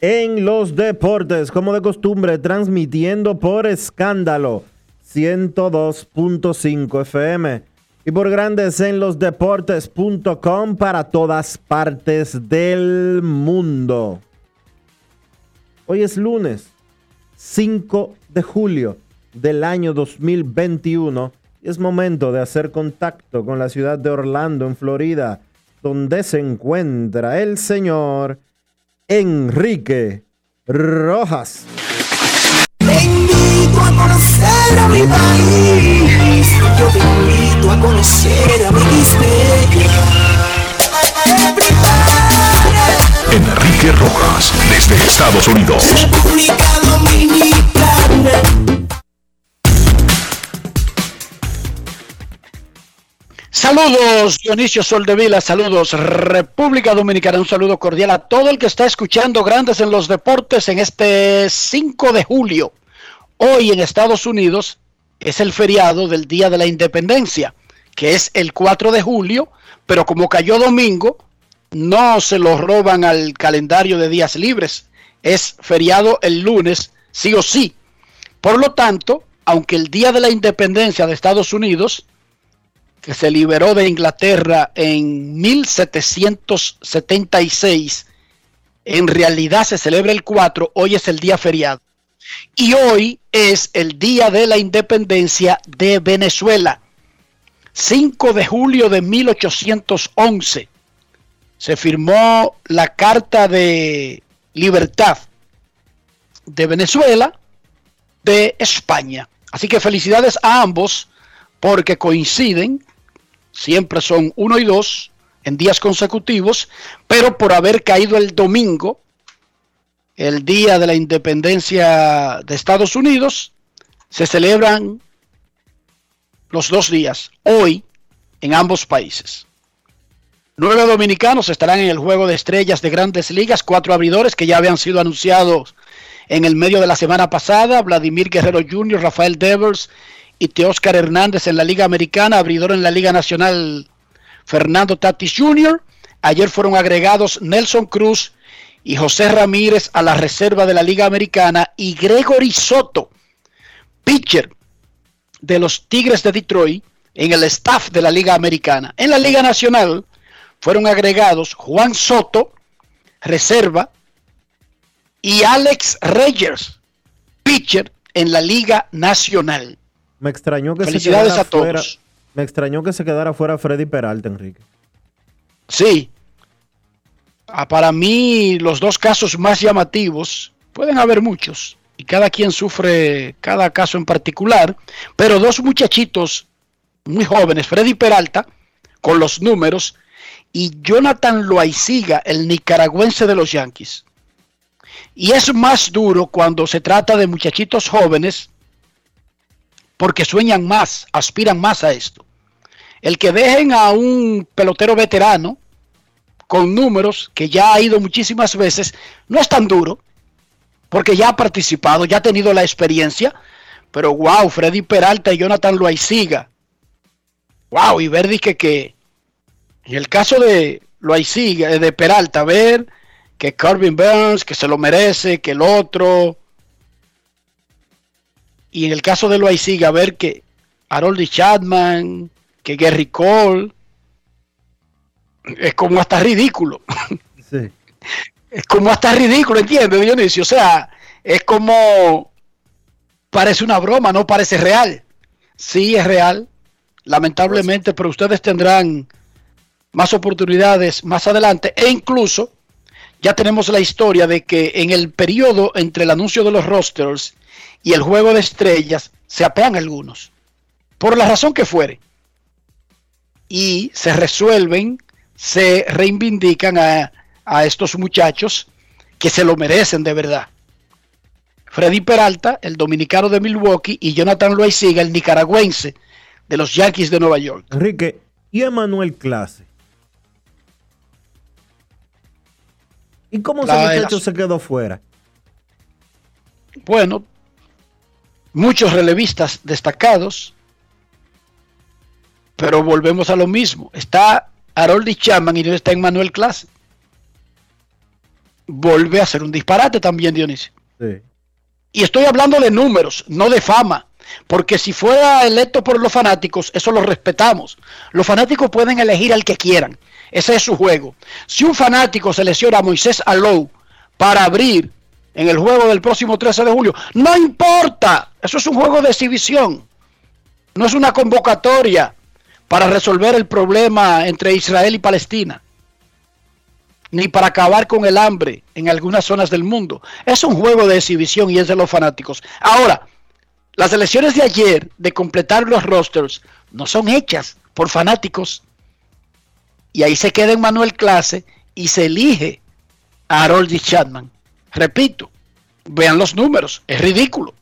en los Deportes, como de costumbre, transmitiendo por escándalo 102.5 FM y por Grandes en los Deportes.com para todas partes del mundo. Hoy es lunes 5 de julio del año 2021 y es momento de hacer contacto con la ciudad de Orlando, en Florida, donde se encuentra el señor Enrique Rojas. Te invito a conocer a mi país. Yo te invito a conocer a mi Enrique Rojas, desde Estados Unidos. República Dominicana. Saludos Dionisio Soldevila, saludos República Dominicana, un saludo cordial a todo el que está escuchando Grandes en los Deportes en este 5 de julio. Hoy en Estados Unidos es el feriado del Día de la Independencia, que es el 4 de julio, pero como cayó domingo, no se lo roban al calendario de días libres. Es feriado el lunes, sí o sí. Por lo tanto, aunque el Día de la Independencia de Estados Unidos que se liberó de Inglaterra en 1776, en realidad se celebra el 4, hoy es el día feriado. Y hoy es el día de la independencia de Venezuela. 5 de julio de 1811 se firmó la Carta de Libertad de Venezuela de España. Así que felicidades a ambos porque coinciden siempre son uno y dos en días consecutivos, pero por haber caído el domingo, el día de la independencia de Estados Unidos, se celebran los dos días, hoy, en ambos países. Nueve dominicanos estarán en el juego de estrellas de grandes ligas, cuatro abridores que ya habían sido anunciados en el medio de la semana pasada, Vladimir Guerrero Jr., Rafael Devers y Teóscar Hernández en la Liga Americana, abridor en la Liga Nacional Fernando Tatis Jr. Ayer fueron agregados Nelson Cruz y José Ramírez a la reserva de la Liga Americana y Gregory Soto, pitcher de los Tigres de Detroit, en el staff de la Liga Americana. En la Liga Nacional fueron agregados Juan Soto, reserva, y Alex Reyes, pitcher en la Liga Nacional. Me extrañó que Felicidades se a quedara fuera. todos. Me extrañó que se quedara fuera Freddy Peralta, Enrique. Sí. Ah, para mí, los dos casos más llamativos, pueden haber muchos, y cada quien sufre cada caso en particular, pero dos muchachitos muy jóvenes, Freddy Peralta, con los números, y Jonathan Loaiziga, el nicaragüense de los Yankees. Y es más duro cuando se trata de muchachitos jóvenes porque sueñan más, aspiran más a esto. El que dejen a un pelotero veterano con números que ya ha ido muchísimas veces, no es tan duro, porque ya ha participado, ya ha tenido la experiencia, pero wow, Freddy Peralta y Jonathan Loaiziga, wow, y ver que, que en el caso de Loaiziga, eh, de Peralta, ver que Corbin Burns, que se lo merece, que el otro, y en el caso de Loaiziga, ver que Harold Chapman, que Gary Cole, es como hasta ridículo. Sí. Es como hasta ridículo, ¿entiendes, Dionisio? O sea, es como parece una broma, no parece real. Sí es real, lamentablemente, pero ustedes tendrán más oportunidades más adelante e incluso ya tenemos la historia de que en el periodo entre el anuncio de los rosters y el juego de estrellas se apean algunos, por la razón que fuere, y se resuelven, se reivindican a, a estos muchachos que se lo merecen de verdad. Freddy Peralta, el dominicano de Milwaukee, y Jonathan Loaiziga, el nicaragüense de los Yankees de Nueva York. Enrique, ¿y Emanuel Clase? ¿Y cómo ese muchacho se quedó fuera? Bueno, muchos relevistas destacados, pero volvemos a lo mismo. Está Harold Chapman y no está Emanuel Clase. Vuelve a ser un disparate también, Dionisio. Sí. Y estoy hablando de números, no de fama. Porque si fuera electo por los fanáticos, eso lo respetamos. Los fanáticos pueden elegir al que quieran. Ese es su juego. Si un fanático selecciona a Moisés Alou para abrir en el juego del próximo 13 de julio, no importa. Eso es un juego de exhibición. No es una convocatoria para resolver el problema entre Israel y Palestina ni para acabar con el hambre en algunas zonas del mundo. Es un juego de exhibición y es de los fanáticos. Ahora, las elecciones de ayer de completar los rosters no son hechas por fanáticos. Y ahí se queda en Manuel Clase y se elige a Harold Chapman. Repito, vean los números, es ridículo.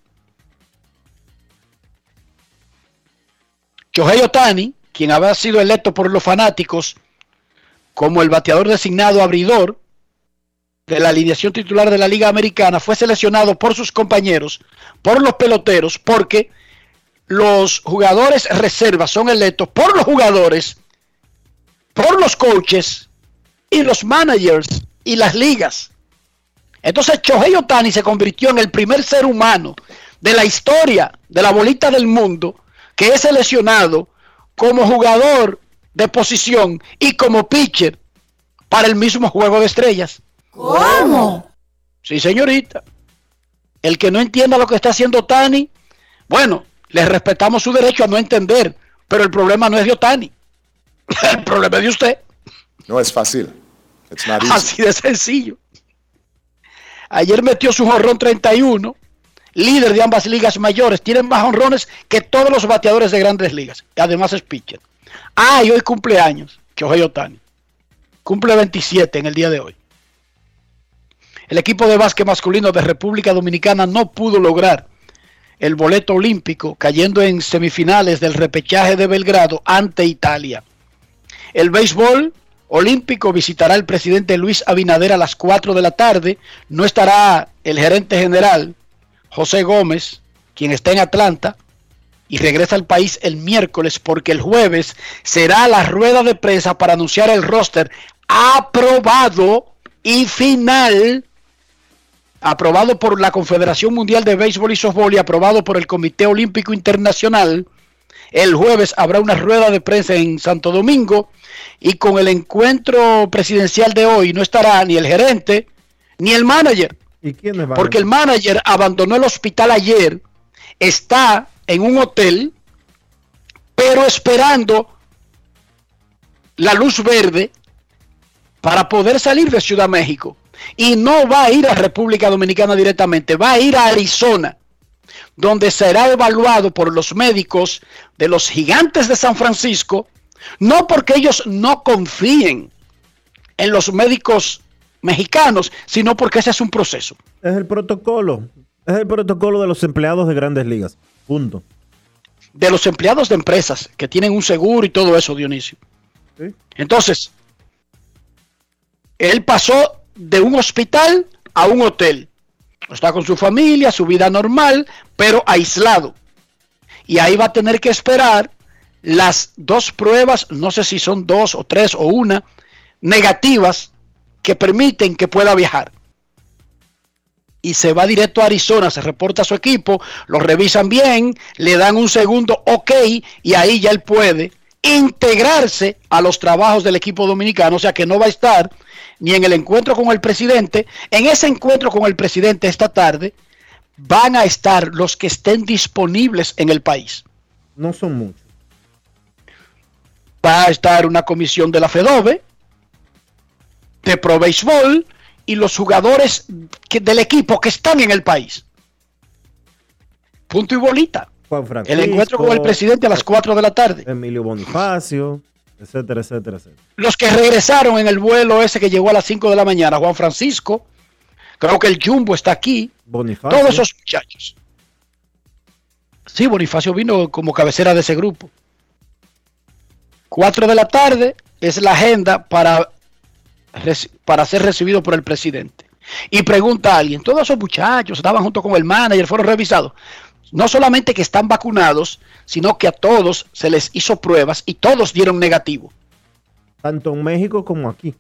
Shohei Otani, quien había sido electo por los fanáticos, como el bateador designado abridor de la alineación titular de la Liga Americana, fue seleccionado por sus compañeros, por los peloteros, porque los jugadores reservas son electos por los jugadores, por los coaches y los managers y las ligas. Entonces Chohei Otani se convirtió en el primer ser humano de la historia de la bolita del mundo que es seleccionado como jugador de posición y como pitcher para el mismo juego de estrellas. ¿Cómo? Sí, señorita. El que no entienda lo que está haciendo Tani, bueno, le respetamos su derecho a no entender, pero el problema no es de Otani. El problema es de usted. No es fácil. Así de sencillo. Ayer metió su jorrón 31, líder de ambas ligas mayores. Tiene más honrones que todos los bateadores de grandes ligas. Además es pitcher. Ah, y hoy cumpleaños, Shohei Otani. Cumple 27 en el día de hoy. El equipo de básquet masculino de República Dominicana no pudo lograr el boleto olímpico, cayendo en semifinales del repechaje de Belgrado ante Italia. El béisbol olímpico visitará el presidente Luis Abinader a las 4 de la tarde. No estará el gerente general José Gómez, quien está en Atlanta, y regresa al país el miércoles porque el jueves será la rueda de prensa para anunciar el roster aprobado y final aprobado por la Confederación Mundial de Béisbol y Softball y aprobado por el Comité Olímpico Internacional. El jueves habrá una rueda de prensa en Santo Domingo y con el encuentro presidencial de hoy no estará ni el gerente ni el manager. ¿Y Porque el manager abandonó el hospital ayer, está en un hotel, pero esperando la luz verde para poder salir de Ciudad México. Y no va a ir a República Dominicana directamente, va a ir a Arizona, donde será evaluado por los médicos de los gigantes de San Francisco, no porque ellos no confíen en los médicos mexicanos, sino porque ese es un proceso. Es el protocolo, es el protocolo de los empleados de grandes ligas. Punto. De los empleados de empresas que tienen un seguro y todo eso, Dionisio. Entonces, Él pasó de un hospital a un hotel. Está con su familia, su vida normal, pero aislado. Y ahí va a tener que esperar las dos pruebas, no sé si son dos o tres o una, negativas que permiten que pueda viajar. Y se va directo a Arizona, se reporta a su equipo, lo revisan bien, le dan un segundo ok y ahí ya él puede integrarse a los trabajos del equipo dominicano, o sea que no va a estar ni en el encuentro con el presidente. En ese encuentro con el presidente esta tarde van a estar los que estén disponibles en el país. No son muchos va a estar una comisión de la FEDOBE, de Pro Baseball y los jugadores del equipo que están en el país. Punto y bolita. el encuentro con el presidente a las 4 de la tarde. Emilio Bonifacio, etcétera, etcétera, etcétera. Los que regresaron en el vuelo ese que llegó a las 5 de la mañana, Juan Francisco, creo que el Jumbo está aquí. Bonifacio. Todos esos muchachos. Sí, Bonifacio vino como cabecera de ese grupo. 4 de la tarde es la agenda para, para ser recibido por el presidente. Y pregunta a alguien, todos esos muchachos estaban junto con el manager, fueron revisados. No solamente que están vacunados, sino que a todos se les hizo pruebas y todos dieron negativo. Tanto en México como aquí.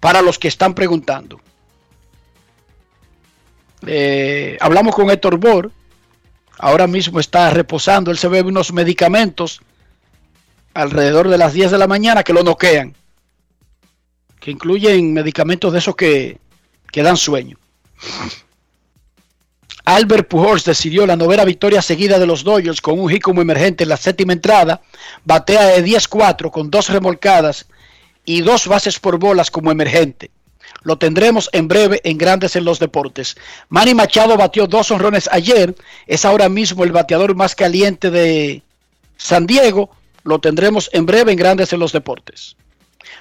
Para los que están preguntando. Eh, hablamos con Héctor Bor. Ahora mismo está reposando. Él se bebe unos medicamentos alrededor de las 10 de la mañana que lo noquean, que incluyen medicamentos de esos que, que dan sueño. Albert Pujols decidió la novena victoria seguida de los Dodgers con un hit como emergente en la séptima entrada, batea de 10-4 con dos remolcadas y dos bases por bolas como emergente. Lo tendremos en breve en Grandes en los Deportes. Manny Machado batió dos honrones ayer, es ahora mismo el bateador más caliente de San Diego lo tendremos en breve en Grandes en los Deportes.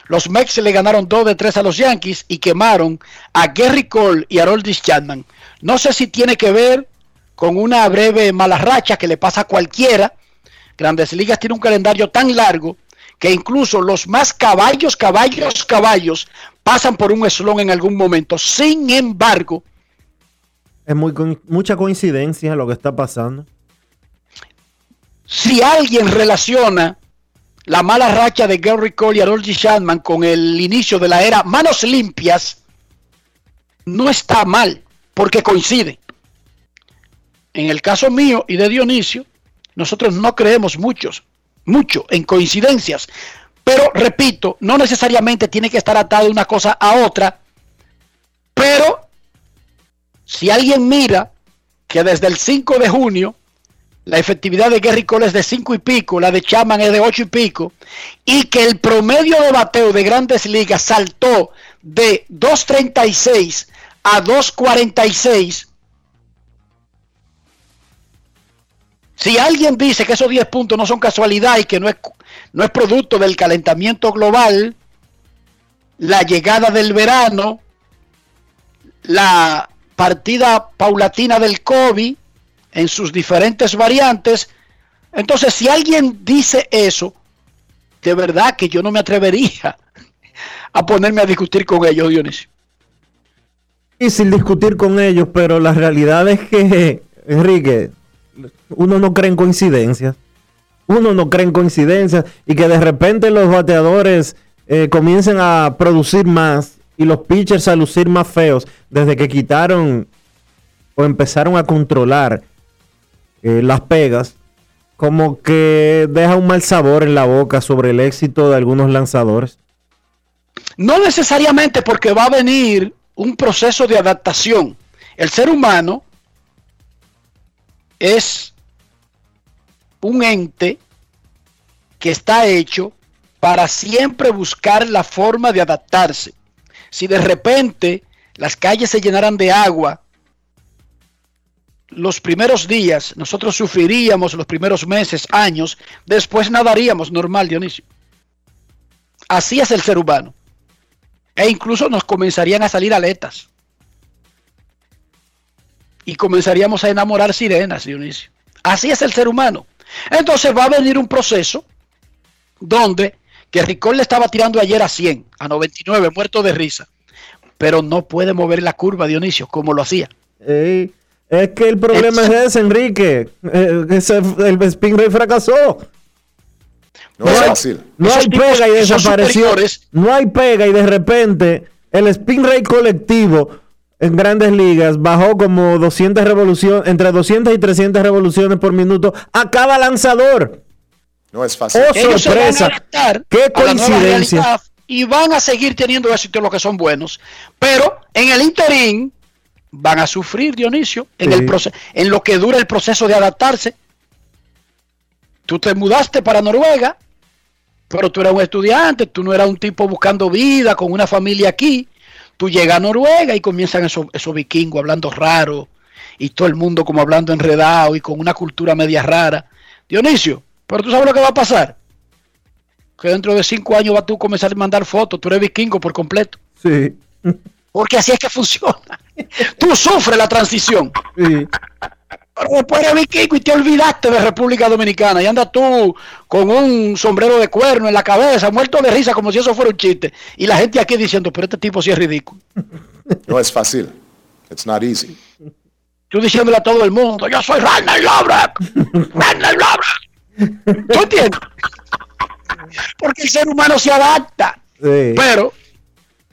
Los Mex le ganaron 2 de 3 a los Yankees y quemaron a Gary Cole y a Roldis Chapman. No sé si tiene que ver con una breve mala racha que le pasa a cualquiera. Grandes Ligas tiene un calendario tan largo que incluso los más caballos, caballos, caballos pasan por un eslón en algún momento. Sin embargo, es muy, mucha coincidencia lo que está pasando si alguien relaciona la mala racha de Gary Cole y Harold Shandman con el inicio de la era manos limpias, no está mal, porque coincide. En el caso mío y de Dionisio, nosotros no creemos muchos, mucho en coincidencias, pero repito, no necesariamente tiene que estar atado una cosa a otra, pero si alguien mira que desde el 5 de junio la efectividad de Gary Cole es de 5 y pico, la de Chapman es de 8 y pico, y que el promedio de bateo de grandes ligas saltó de 2.36 a 2.46. Si alguien dice que esos 10 puntos no son casualidad y que no es, no es producto del calentamiento global, la llegada del verano, la partida paulatina del COVID, en sus diferentes variantes. Entonces, si alguien dice eso, de verdad que yo no me atrevería a ponerme a discutir con ellos, Dionisio. Sin discutir con ellos, pero la realidad es que, Enrique, uno no cree en coincidencias. Uno no cree en coincidencias y que de repente los bateadores eh, comiencen a producir más y los pitchers a lucir más feos desde que quitaron o empezaron a controlar eh, las pegas, como que deja un mal sabor en la boca sobre el éxito de algunos lanzadores. No necesariamente porque va a venir un proceso de adaptación. El ser humano es un ente que está hecho para siempre buscar la forma de adaptarse. Si de repente las calles se llenaran de agua los primeros días, nosotros sufriríamos los primeros meses, años, después nadaríamos normal, Dionisio. Así es el ser humano. E incluso nos comenzarían a salir aletas. Y comenzaríamos a enamorar sirenas, Dionisio. Así es el ser humano. Entonces va a venir un proceso donde Que Ricol le estaba tirando ayer a 100, a 99, muerto de risa. Pero no puede mover la curva, Dionisio, como lo hacía. Ey, es que el problema es, ese, Enrique. Eh, ese- el Spin fracasó. No es fácil. No Esos hay tipos pega y desapareció. No hay pega y de repente el spin rate colectivo en grandes ligas bajó como 200 revoluciones, entre 200 y 300 revoluciones por minuto a cada lanzador. No es fácil. Oh, Ellos se van a sorpresa. adaptar Qué a la nueva coincidencia. realidad y van a seguir teniendo éxito en lo que son buenos. Pero en el interín van a sufrir, Dionisio, en, Sí. el proce- en lo que dura el proceso de adaptarse. Tú te mudaste para Noruega, pero tú eras un estudiante, tú no eras un tipo buscando vida con una familia aquí. Tú llegas a Noruega y comienzan esos, esos vikingos hablando raro y todo el mundo como hablando enredado y con una cultura media rara. Dionisio, pero tú sabes lo que va a pasar. Que dentro de cinco años vas tú a comenzar a mandar fotos, tú eres vikingo por completo. Sí. Porque así es que funciona. Tú sufres la transición. sí. Pero después eres vikingo y te olvidaste de República Dominicana. Y andas tú con un sombrero de cuerno en la cabeza, muerto de risa, como si eso fuera un chiste. Y la gente aquí diciendo, pero este tipo sí es ridículo. No es fácil. It's not easy. Tú diciéndole a todo el mundo, yo soy Randy Lobrak. Randy Lobrak. ¿Tú entiendes? Porque el ser humano se adapta. Sí. Pero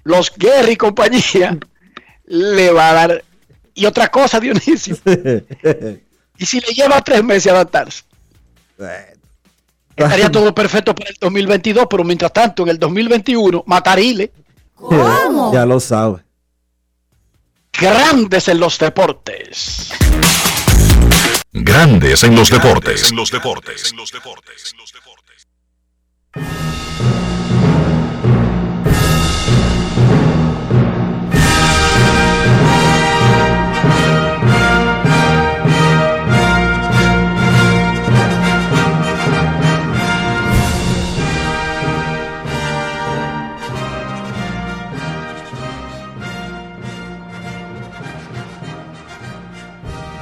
los Gary y compañía le va a dar. Y otra cosa, Dionisio. Y si le lleva tres meses adaptarse, estaría todo perfecto para el 2022, pero mientras tanto, en el 2021, Matarile, ya lo sabe. grandes en los deportes. Grandes en los deportes. En los deportes. En los deportes.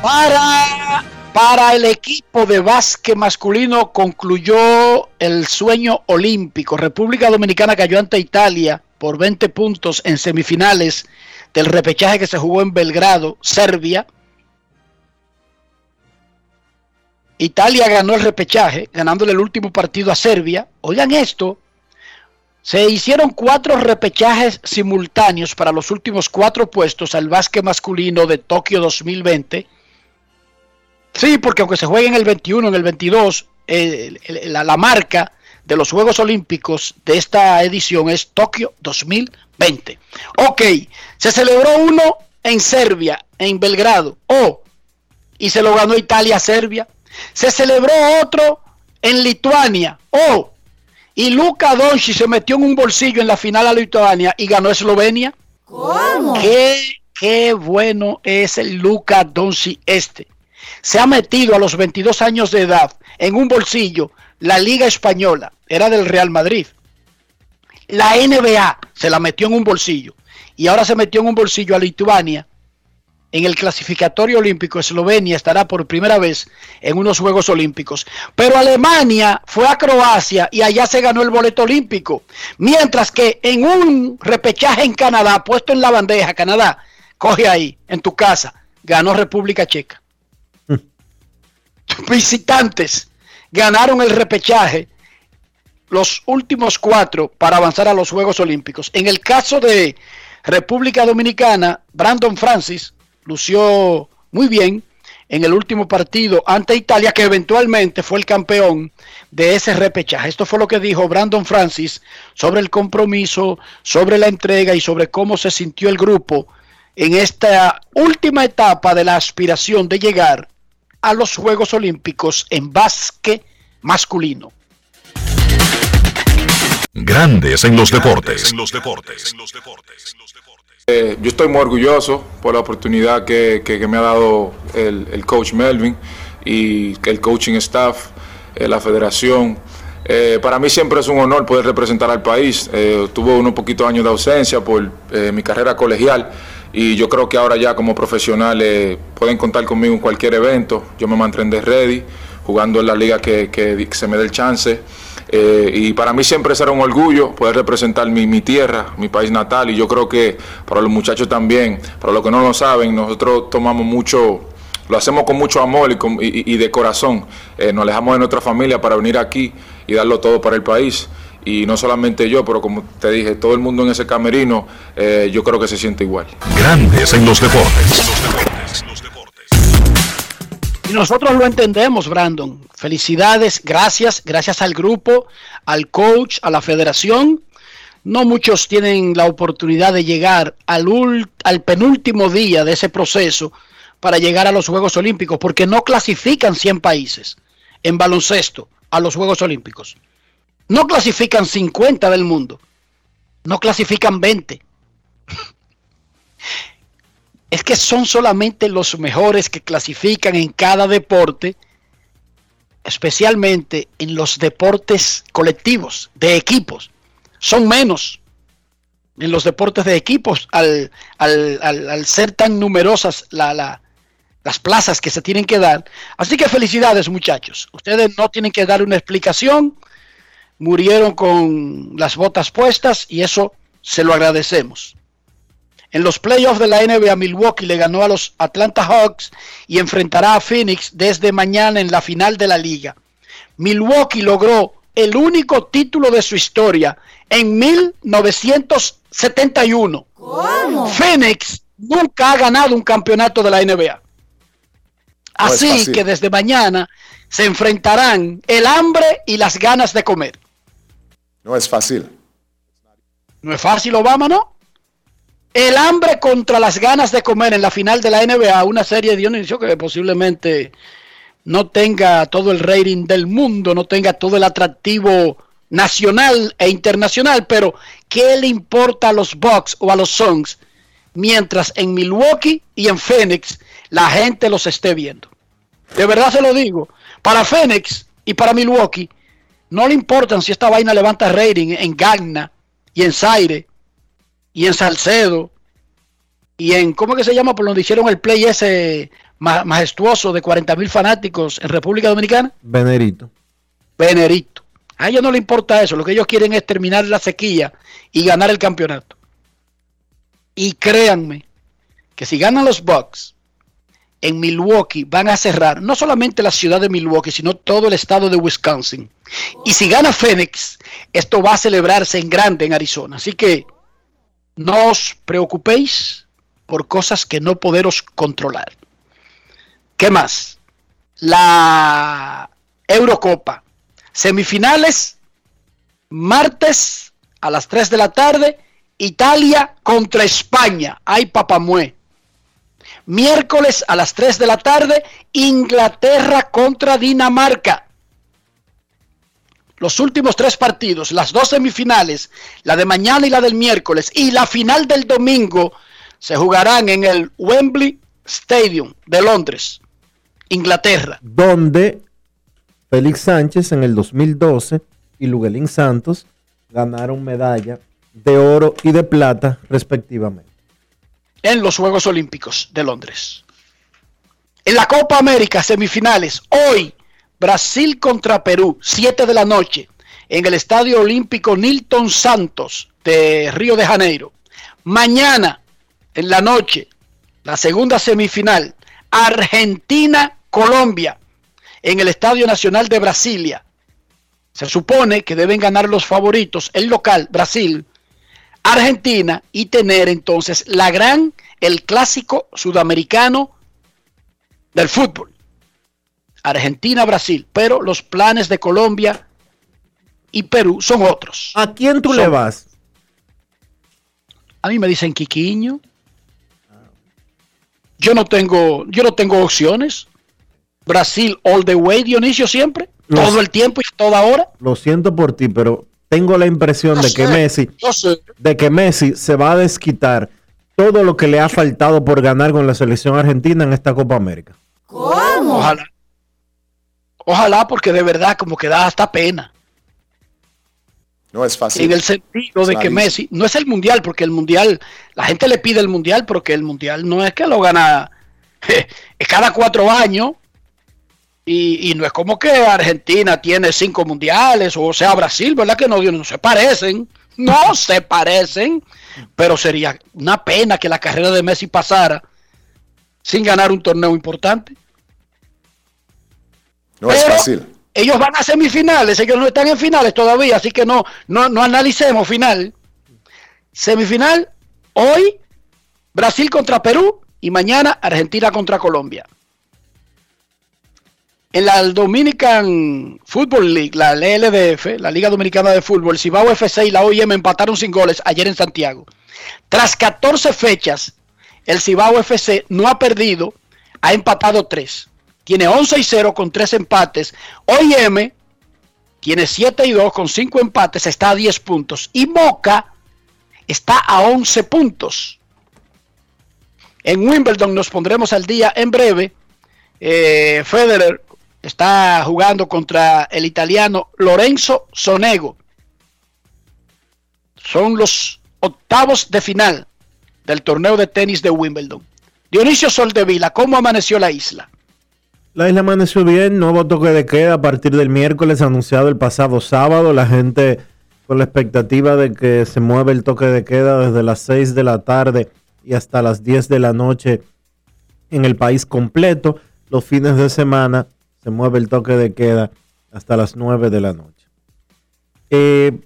Para, para el equipo de básquet masculino concluyó el sueño olímpico. República Dominicana cayó ante Italia por 20 puntos en semifinales del repechaje que se jugó en Belgrado, Serbia. Italia ganó el repechaje, ganándole el último partido a Serbia. Oigan esto, se hicieron cuatro repechajes simultáneos para los últimos cuatro puestos al básquet masculino de Tokio 2020. Sí, porque aunque se juegue en el 21, en el 22, eh, el- la, la marca de los Juegos Olímpicos de esta edición es Tokio 2020. Ok, se celebró uno en Serbia, en Belgrado. Oh, y se lo ganó Italia-Serbia. Se celebró otro en Lituania. Oh, y Luka Doncic se metió en un bolsillo en la final a Lituania y ganó Eslovenia. ¿Cómo? Qué, qué bueno es el Luka Doncic este. Se ha metido a los 22 años de edad en un bolsillo la Liga Española, era del Real Madrid. La NBA se la metió en un bolsillo y ahora se metió en un bolsillo a Lituania. En el clasificatorio olímpico, Eslovenia estará por primera vez en unos Juegos Olímpicos. Pero Alemania fue a Croacia y allá se ganó el boleto olímpico. Mientras que en un repechaje en Canadá, puesto en la bandeja, Canadá, coge ahí, en tu casa, ganó República Checa. Visitantes ganaron el repechaje los últimos cuatro para avanzar a los Juegos Olímpicos. En el caso de República Dominicana, Brandon Francis lució muy bien en el último partido ante Italia, que eventualmente fue el campeón de ese repechaje. Esto fue lo que dijo Brandon Francis sobre el compromiso, sobre la entrega y sobre cómo se sintió el grupo en esta última etapa de la aspiración de llegar a los Juegos Olímpicos en básquet masculino. Grandes en los deportes. En los deportes. En los deportes. Eh, yo estoy muy orgulloso por la oportunidad que, que- que me ha dado el, el coach Melvin y el coaching staff, eh, la federación. Eh, para mí siempre es un honor poder representar al país. Eh, tuve unos poquitos años de ausencia por eh, mi carrera colegial y yo creo que ahora ya como profesional eh, pueden contar conmigo en cualquier evento. Yo me mantendré ready, jugando en la liga que, que se me dé el chance. Eh, y para mí siempre será un orgullo poder representar mi, mi, tierra, mi país natal. Y yo creo que para los muchachos también, para los que no lo saben, nosotros tomamos mucho, lo hacemos con mucho amor y, con, y, y de corazón. Eh, nos alejamos de nuestra familia para venir aquí y darlo todo para el país. Y no solamente yo, pero como te dije, todo el mundo en ese camerino, eh, yo creo que se siente igual. Grandes en los deportes. Los deportes, los deportes. Y nosotros lo entendemos, Brandon. Felicidades, gracias, gracias al grupo, al coach, a la federación. No muchos tienen la oportunidad de llegar al, al penúltimo día de ese proceso para llegar a los Juegos Olímpicos, porque no clasifican 100 países en baloncesto a los Juegos Olímpicos. No clasifican 50 del mundo. No clasifican 20. Es que son solamente los mejores que clasifican en cada deporte, especialmente en los deportes colectivos, de equipos. Son menos en los deportes de equipos al, al, al, ser tan numerosas la, la, las plazas que se tienen que dar. Así que felicidades muchachos. Ustedes no tienen que dar una explicación murieron con las botas puestas y eso se lo agradecemos. En los playoffs de la NBA, Milwaukee le ganó a los Atlanta Hawks y enfrentará a Phoenix desde mañana en la final de la liga. Milwaukee logró el único título de su historia en 1971. ¿Cómo? Phoenix nunca ha ganado un campeonato de la NBA. Así no que desde mañana se enfrentarán el hambre y las ganas de comer. No es fácil. No es fácil, Obama, ¿no? El hambre contra las ganas de comer en la final de la NBA, una serie de Dionisio que posiblemente no tenga todo el rating del mundo, no tenga todo el atractivo nacional e internacional, pero ¿qué le importa a los Bucks o a los Suns mientras en Milwaukee y en Phoenix la gente los esté viendo? De verdad se lo digo. Para Phoenix y para Milwaukee no le importan si esta vaina levanta rating en Gagna y en Zaire y en Salcedo y en, ¿cómo que se llama? Por donde hicieron el play ese majestuoso de 40 mil fanáticos en República Dominicana. Venerito. Venerito. A ellos no le importa eso. Lo que ellos quieren es terminar la sequía y ganar el campeonato. Y créanme que si ganan los Bucks, en Milwaukee van a cerrar no solamente la ciudad de Milwaukee, sino todo el estado de Wisconsin. Y si gana Phoenix, esto va a celebrarse en grande en Arizona. Así que no os preocupéis por cosas que no poderos controlar. ¿Qué más? La Eurocopa. Semifinales, martes a las 3 de la tarde, Italia contra España. Ay, papamue. Miércoles a las 3 de la tarde, Inglaterra contra Dinamarca. Los últimos tres partidos, las dos semifinales, la de mañana y la del miércoles, y la final del domingo, se jugarán en el Wembley Stadium de Londres, Inglaterra. Donde Félix Sánchez en el 2012 y Luguelín Santos ganaron medalla de oro y de plata respectivamente en los Juegos Olímpicos de Londres. En la Copa América, semifinales, hoy Brasil contra Perú, 7 de la noche, en el Estadio Olímpico Nilton Santos de Río de Janeiro. Mañana, en la noche, la segunda semifinal, Argentina-Colombia, en el Estadio Nacional de Brasilia. Se supone que deben ganar los favoritos, el local, Brasil, Argentina y tener entonces la gran, el clásico sudamericano del fútbol. Argentina-Brasil, pero los planes de Colombia y Perú son otros. ¿A quién tú son, le vas? A mí me dicen Quiquiño. Yo no tengo, yo no tengo opciones. Brasil all the way, Dionisio siempre, todo el tiempo y toda hora. Lo siento por ti, pero tengo la impresión No de que Messi, no sé. de que Messi se va a desquitar todo lo que le ha faltado por ganar con la selección argentina en esta Copa América. Ojalá. Ojalá, porque de verdad como que da hasta pena. No es fácil. En el sentido de que Messi, no es el mundial, porque el mundial, la gente le pide el mundial, porque el mundial no es que lo gana, es cada cuatro años. Y, y no es como que Argentina tiene cinco mundiales o sea Brasil, ¿verdad que no? No se parecen, no se parecen, pero sería una pena que la carrera de Messi pasara sin ganar un torneo importante. No es fácil. Ellos van a semifinales, ellos no están en finales todavía, así que no, no, no analicemos final. Semifinal, hoy Brasil contra Perú y mañana Argentina contra Colombia. En la Dominican Football League, la LLDF, la Liga Dominicana de Fútbol, Cibao FC y la OIM empataron sin goles ayer en Santiago. Tras 14 fechas, el Cibao FC no ha perdido, ha empatado 3. Tiene 11 y 0 con 3 empates. OIM tiene 7 y 2 con 5 empates, está a 10 puntos. Y Moca está a 11 puntos. En Wimbledon nos pondremos al día en breve. Eh, Federer está jugando contra el italiano Lorenzo Sonego. Son los octavos de final del torneo de tenis de Wimbledon. Dionisio Soldevila, ¿cómo amaneció la isla? La isla amaneció bien, nuevo toque de queda a partir del miércoles anunciado el pasado sábado. La gente con la expectativa de que se mueve el toque de queda desde las 6 de la tarde y hasta las 10 de la noche en el país completo. Los fines de semana se mueve el toque de queda hasta las 9 de la noche. Eh,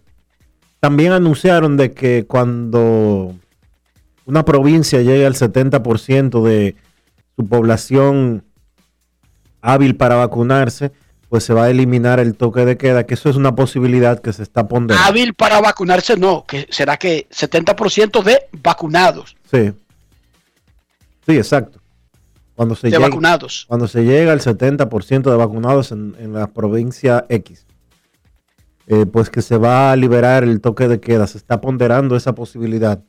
también anunciaron de que cuando una provincia llegue al 70% de su población hábil para vacunarse, pues se va a eliminar el toque de queda, que eso es una posibilidad que se está poniendo. Hábil para vacunarse, no, que será que 70% de vacunados. Sí. Sí, exacto. Cuando se de llega, vacunados. Cuando se llega al 70% de vacunados en, en, la provincia X, eh, pues que se va a liberar el toque de queda, se está ponderando esa posibilidad.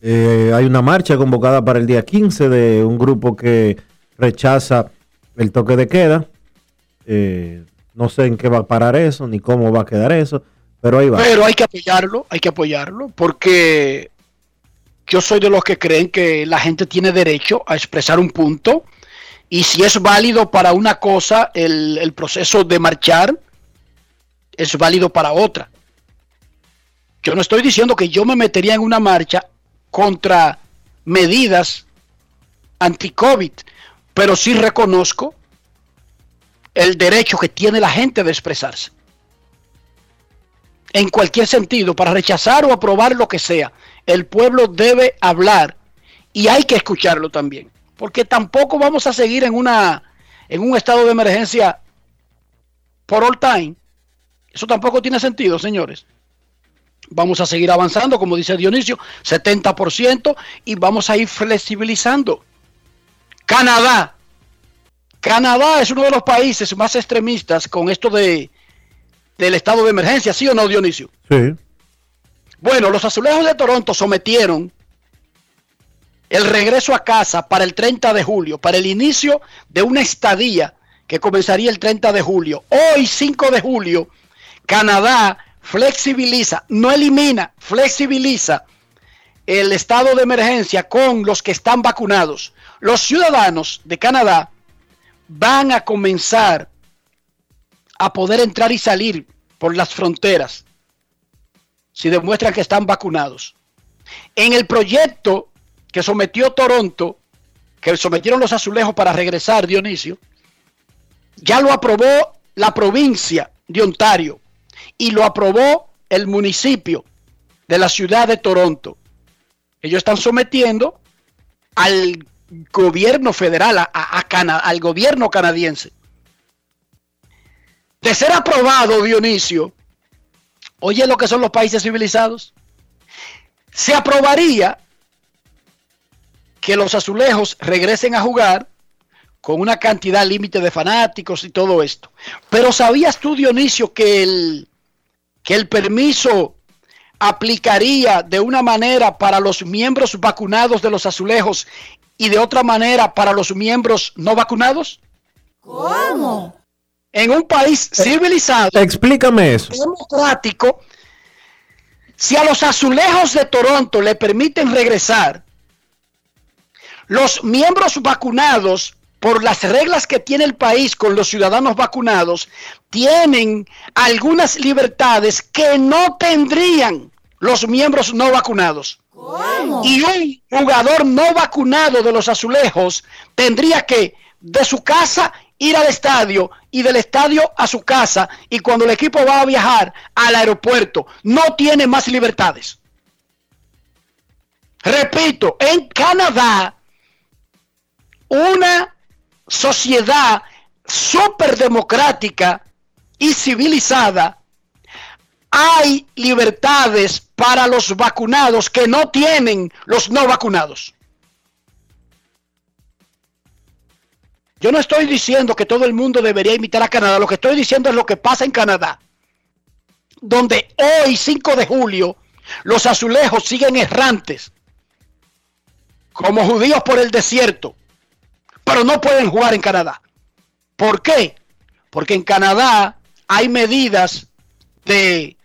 Eh, hay una marcha convocada para el día 15 de un grupo que rechaza el toque de queda. Eh, no sé en qué va a parar eso, ni cómo va a quedar eso, pero ahí va. Pero hay que apoyarlo, hay que apoyarlo, porque yo soy de los que creen que la gente tiene derecho a expresar un punto y si es válido para una cosa el, proceso de marchar, es válido para otra. Yo no estoy diciendo que yo me metería en una marcha contra medidas anti-COVID, pero sí reconozco el derecho que tiene la gente de expresarse. En cualquier sentido, para rechazar o aprobar lo que sea, el pueblo debe hablar y hay que escucharlo también, porque tampoco vamos a seguir en una en un estado de emergencia por all time. Eso tampoco tiene sentido, señores. Vamos a seguir avanzando, como dice Dionisio, 70% y vamos a ir flexibilizando. Canadá. Canadá es uno de los países más extremistas con esto de del estado de emergencia, ¿sí o no, Dionisio? Sí. Bueno, los azulejos de Toronto sometieron el regreso a casa para el 30 de julio, para el inicio de una estadía que comenzaría el 30 de julio. Hoy, 5 de julio, Canadá flexibiliza, no elimina, flexibiliza el estado de emergencia con los que están vacunados. Los ciudadanos de Canadá van a comenzar a poder entrar y salir por las fronteras si demuestran que están vacunados. En el proyecto que sometió Toronto, que sometieron los azulejos para regresar, Dionisio, ya lo aprobó la provincia de Ontario y lo aprobó el municipio de la ciudad de Toronto. Ellos están sometiendo al gobierno federal, a, al gobierno canadiense. De ser aprobado, Dionisio, oye lo que son los países civilizados, se aprobaría que los azulejos regresen a jugar con una cantidad límite de fanáticos y todo esto. Pero ¿sabías tú, Dionisio, que el, que el permiso aplicaría de una manera para los miembros vacunados de los azulejos y de otra manera para los miembros no vacunados? ¿Cómo? En un país civilizado, Explícame eso. democrático, si a los azulejos de Toronto le permiten regresar, los miembros vacunados por las reglas que tiene el país con los ciudadanos vacunados, tienen algunas libertades que no tendrían los miembros no vacunados. Y un jugador no vacunado de los azulejos tendría que de su casa ir al estadio y del estadio a su casa y cuando el equipo va a viajar al aeropuerto no tiene más libertades. Repito, en Canadá, una sociedad súper democrática y civilizada, hay libertades para los vacunados que no tienen los no vacunados. Yo no estoy diciendo que todo el mundo debería imitar a Canadá, lo que estoy diciendo es lo que pasa en Canadá, donde hoy, 5 de julio, los azulejos siguen errantes, como judíos por el desierto, pero no pueden jugar en Canadá. ¿Por qué? Porque en Canadá hay medidas de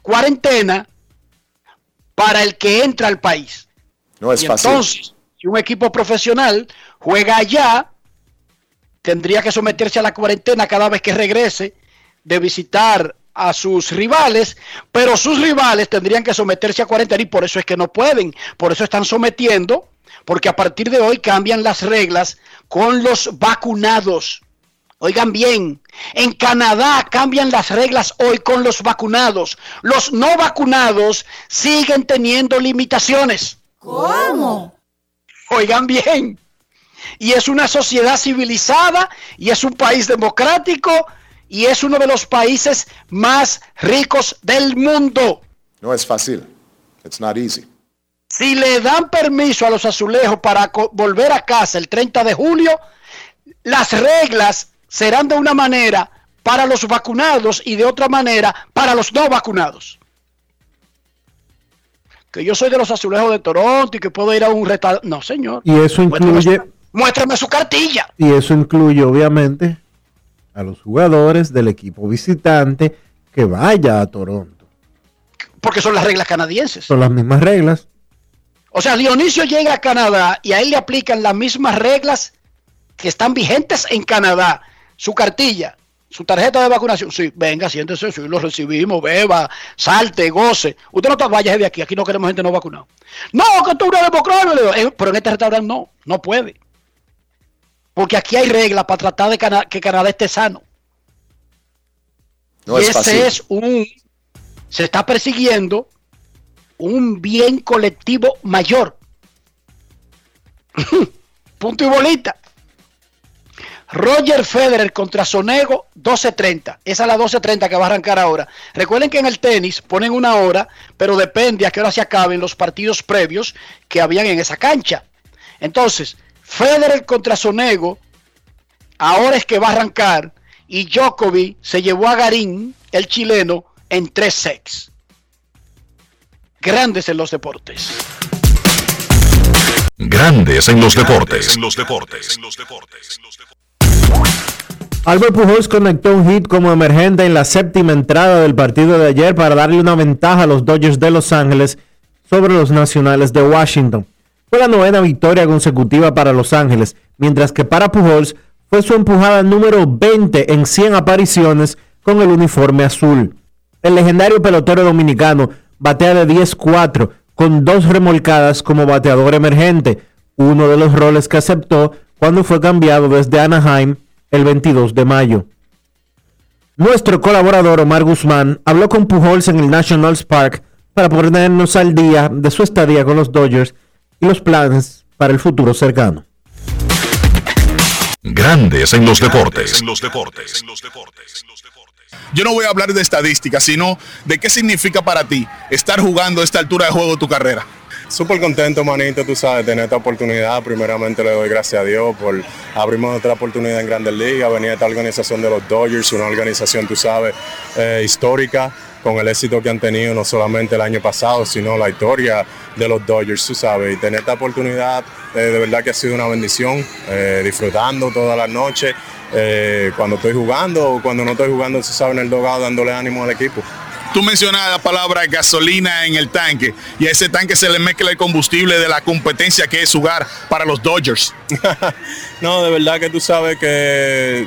cuarentena para el que entra al país. No es y fácil. Entonces, si un equipo profesional juega allá, tendría que someterse a la cuarentena cada vez que regrese de visitar a sus rivales, pero sus rivales tendrían que someterse a cuarentena y por eso es que no pueden, por eso están sometiendo, porque a partir de hoy cambian las reglas con los vacunados. Oigan bien, en Canadá cambian las reglas hoy con los vacunados. Los no vacunados siguen teniendo limitaciones. ¿Cómo? Oigan bien. Y es una sociedad civilizada y es un país democrático y es uno de los países más ricos del mundo. No es fácil. It's not easy. Si le dan permiso a los azulejos para volver a casa el 30 de julio, las reglas serán de una manera para los vacunados y de otra manera para los no vacunados. Que yo soy de los azulejos de Toronto y que puedo ir a un restaurante. No, señor. Y eso incluye, muéstrame su cartilla. y eso incluye obviamente a los jugadores del equipo visitante que vaya a Toronto. Porque son las reglas canadienses. Son las mismas reglas. O sea, Dionisio llega a Canadá y a él le aplican las mismas reglas que están vigentes en Canadá. Su cartilla, su tarjeta de vacunación. Sí, venga, siéntese, sí, lo recibimos, beba, salte, goce. Usted no te vaya de aquí, aquí no queremos gente no vacunada. No, que tú eres democrático. "Eh, Pero en este restaurante no, no puede. Porque aquí hay reglas para tratar de Cana- que Canadá esté sano. No y es ese fácil. es un, se está persiguiendo un bien colectivo mayor. Punto y bolita. Roger Federer contra Sonego 12.30. Esa es la 12.30 que va a arrancar ahora. Recuerden que en el tenis ponen una hora, pero depende a qué hora se acaben los partidos previos que habían en esa cancha. Entonces, Federer contra Sonego, ahora es que va a arrancar y Djokovic se llevó a Garín, el chileno, en tres sets. Grandes en los deportes. Grandes en los deportes. En los deportes. Albert Pujols conectó un hit como emergente en la séptima entrada del partido de ayer para darle una ventaja a los Dodgers de Los Ángeles sobre los Nacionales de Washington. Fue la novena victoria consecutiva para Los Ángeles, mientras que para Pujols fue su empujada número 20 en 100 apariciones con el uniforme azul. El legendario pelotero dominicano batea de 10-4 con dos remolcadas como bateador emergente, uno de los roles que aceptó cuando fue cambiado desde Anaheim el 22 de mayo. Nuestro colaborador Omar Guzmán habló con Pujols en el Nationals Park para ponernos al día de su estadía con los Dodgers y los planes para el futuro cercano. Grandes en los deportes. En los deportes. Yo no voy a hablar de estadísticas, sino de qué significa para ti estar jugando a esta altura de juego tu carrera. Súper contento, manito, tú sabes, tener esta oportunidad. Primeramente le doy gracias a Dios por abrirme otra oportunidad en Grandes Ligas, venir a esta organización de los Dodgers, una organización, tú sabes, eh, histórica, con el éxito que han tenido no solamente el año pasado, sino la historia de los Dodgers, tú sabes. Y tener esta oportunidad, eh, de verdad que ha sido una bendición, eh, disfrutando todas las noches, eh, cuando estoy jugando o cuando no estoy jugando, tú sabes, en el dogado dándole ánimo al equipo. Tú mencionas la palabra gasolina en el tanque y a ese tanque se le mezcla el combustible de la competencia que es jugar para los Dodgers. no, de verdad que tú sabes que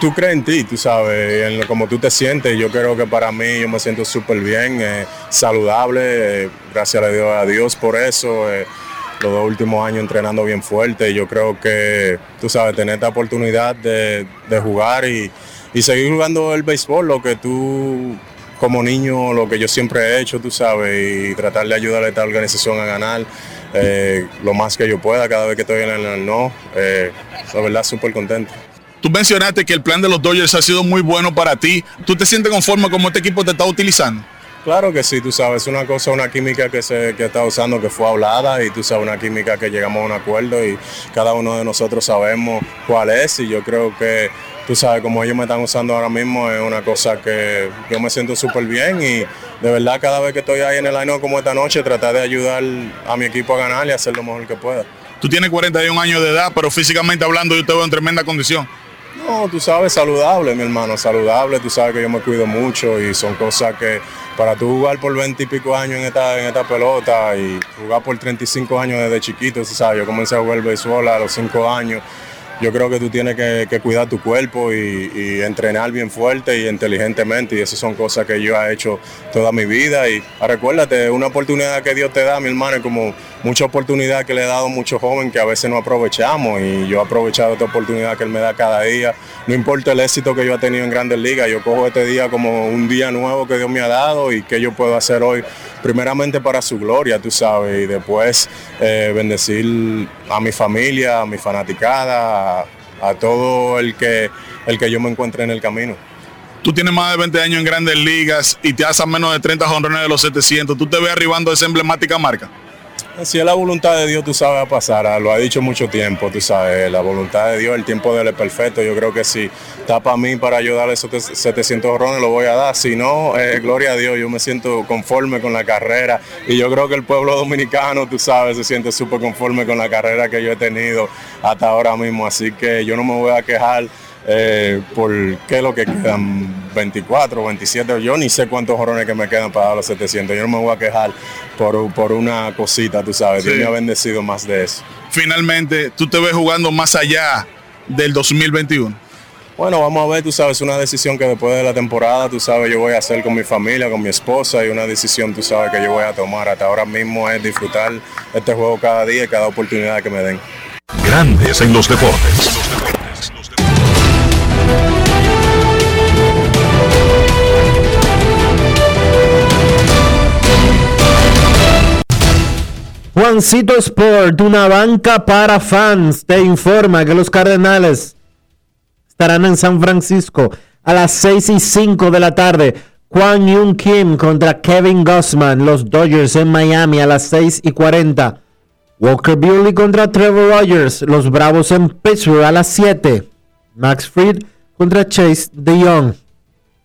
tú, crees en ti, tú sabes, en como tú te sientes. Yo creo que para mí yo me siento súper bien, eh, saludable, gracias a Dios, a Dios por eso. Eh, los dos últimos años entrenando bien fuerte. Yo creo que, tú sabes, tener esta oportunidad de, jugar y, seguir jugando el béisbol, lo que tú como niño, lo que yo siempre he hecho, tú sabes, y tratar de ayudar a esta organización a ganar eh, lo más que yo pueda cada vez que estoy en el no. La verdad, súper contento. Tú mencionaste que el plan de los Dodgers ha sido muy bueno para ti. ¿Tú te sientes conforme como este equipo te está utilizando? Claro que sí, tú sabes, una cosa, una química que se que está usando que fue hablada y tú sabes, una química que llegamos a un acuerdo y cada uno de nosotros sabemos cuál es y yo creo que tú sabes, como ellos me están usando ahora mismo es una cosa que yo me siento súper bien y de verdad cada vez que estoy ahí en el año como esta noche tratar de ayudar a mi equipo a ganar y hacer lo mejor que pueda. Tú tienes 41 años de edad, pero físicamente hablando yo te veo en tremenda condición. No, tú sabes, saludable, mi hermano, saludable. Tú sabes que yo me cuido mucho y son cosas que para tú jugar por 20 y pico años en esta, en esta pelota y jugar por 35 años desde chiquito, tú sabes, yo comencé a jugar béisbol a los 5 años yo creo que tú tienes que, cuidar tu cuerpo y, entrenar bien fuerte y inteligentemente. Y esas son cosas que yo he hecho toda mi vida. Y ah, recuérdate, una oportunidad que Dios te da, mi hermano, es como mucha oportunidad que le he dado a muchos jóvenes que a veces no aprovechamos. Y yo he aprovechado esta oportunidad que Él me da cada día. No importa el éxito que yo he tenido en grandes ligas, yo cojo este día como un día nuevo que Dios me ha dado y que yo puedo hacer hoy, primeramente para su gloria, tú sabes, y después eh, bendecir a mi familia, a mi fanaticada, a, todo el que, el que yo me encuentre en el camino. Tú tienes más de 20 años en grandes ligas y te haces menos de 30 jonrones de los 700. ¿Tú te ves arribando esa emblemática marca? Si es la voluntad de Dios, tú sabes a pasar, ah, lo ha dicho mucho tiempo, tú sabes, la voluntad de Dios, el tiempo de él es perfecto. Yo creo que si está para mí para ayudarle esos 700 rones, lo voy a dar. Si no, eh, gloria a Dios, yo me siento conforme con la carrera y yo creo que el pueblo dominicano, tú sabes, se siente súper conforme con la carrera que yo he tenido hasta ahora mismo. Así que yo no me voy a quejar eh, por qué es lo que quedan 24, 27, yo ni sé cuántos jorones que me quedan para dar los 700, yo no me voy a quejar por, por una cosita, tú sabes, Dios me ha bendecido más de eso. Finalmente, tú te ves jugando más allá del 2021. Bueno, vamos a ver, tú sabes, una decisión que después de la temporada, tú sabes, yo voy a hacer con mi familia, con mi esposa y una decisión, tú sabes, que yo voy a tomar. Hasta ahora mismo es disfrutar este juego cada día y cada oportunidad que me den. Grandes en los deportes. Juancito Sport, una banca para fans, te informa que los Cardenales estarán en San Francisco a las 6 y 5 de la tarde. Juan Yun Kim contra Kevin Gossman, los Dodgers en Miami a las 6 y 40. Walker Buehler contra Trevor Rogers, los Bravos en Pittsburgh a las 7. Max Fried contra Chase DeYoung.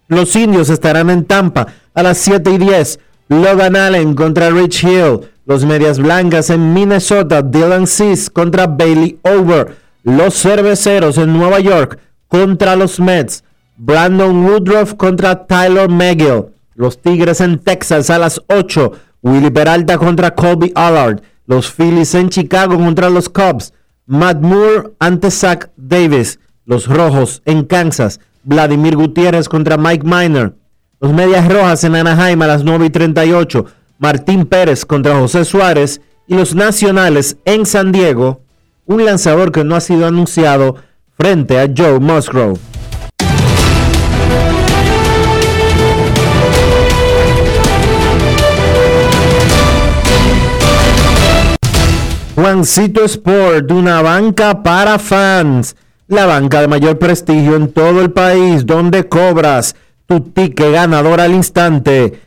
Los Indios estarán en Tampa a las 7 y 10. Logan Allen contra Rich Hill. Los Medias Blancas en Minnesota, Dylan Cease contra Bailey Over. Los Cerveceros en Nueva York contra los Mets. Brandon Woodruff contra Tyler McGill. Los Tigres en Texas a las 8. Willy Peralta contra Colby Allard. Los Phillies en Chicago contra los Cubs. Matt Moore ante Zach Davis. Los Rojos en Kansas. Vladimir Gutiérrez contra Mike Miner. Los Medias Rojas en Anaheim a las 9 y 38. Martín Pérez contra José Suárez y los Nacionales en San Diego, un lanzador que no ha sido anunciado frente a Joe Musgrove. Juancito Sport, una banca para fans, la banca de mayor prestigio en todo el país, donde cobras tu ticket ganador al instante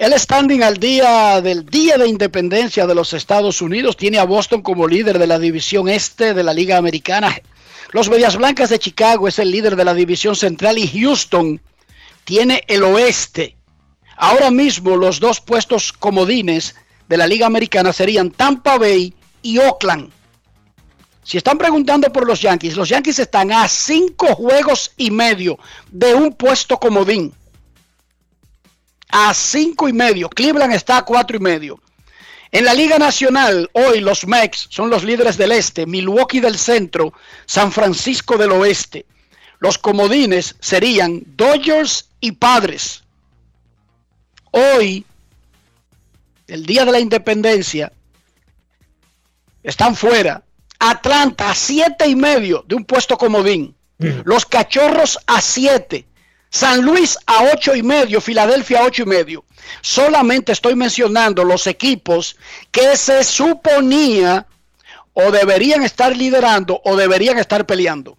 El standing al día del Día de Independencia de los Estados Unidos tiene a Boston como líder de la división este de la Liga Americana. Los Medias Blancas de Chicago es el líder de la división central y Houston tiene el oeste. Ahora mismo los dos puestos comodines de la Liga Americana serían Tampa Bay y Oakland. Si están preguntando por los Yankees, los Yankees están a cinco juegos y medio de un puesto comodín. A cinco y medio. Cleveland está a cuatro y medio. En la Liga Nacional, hoy los Mex son los líderes del este, Milwaukee del centro, San Francisco del oeste. Los comodines serían Dodgers y Padres. Hoy, el día de la independencia, están fuera Atlanta a siete y medio de un puesto comodín. Los Cachorros a siete. San Luis a ocho y medio. Filadelfia a ocho y medio. Solamente estoy mencionando los equipos que se suponía o deberían estar liderando o deberían estar peleando.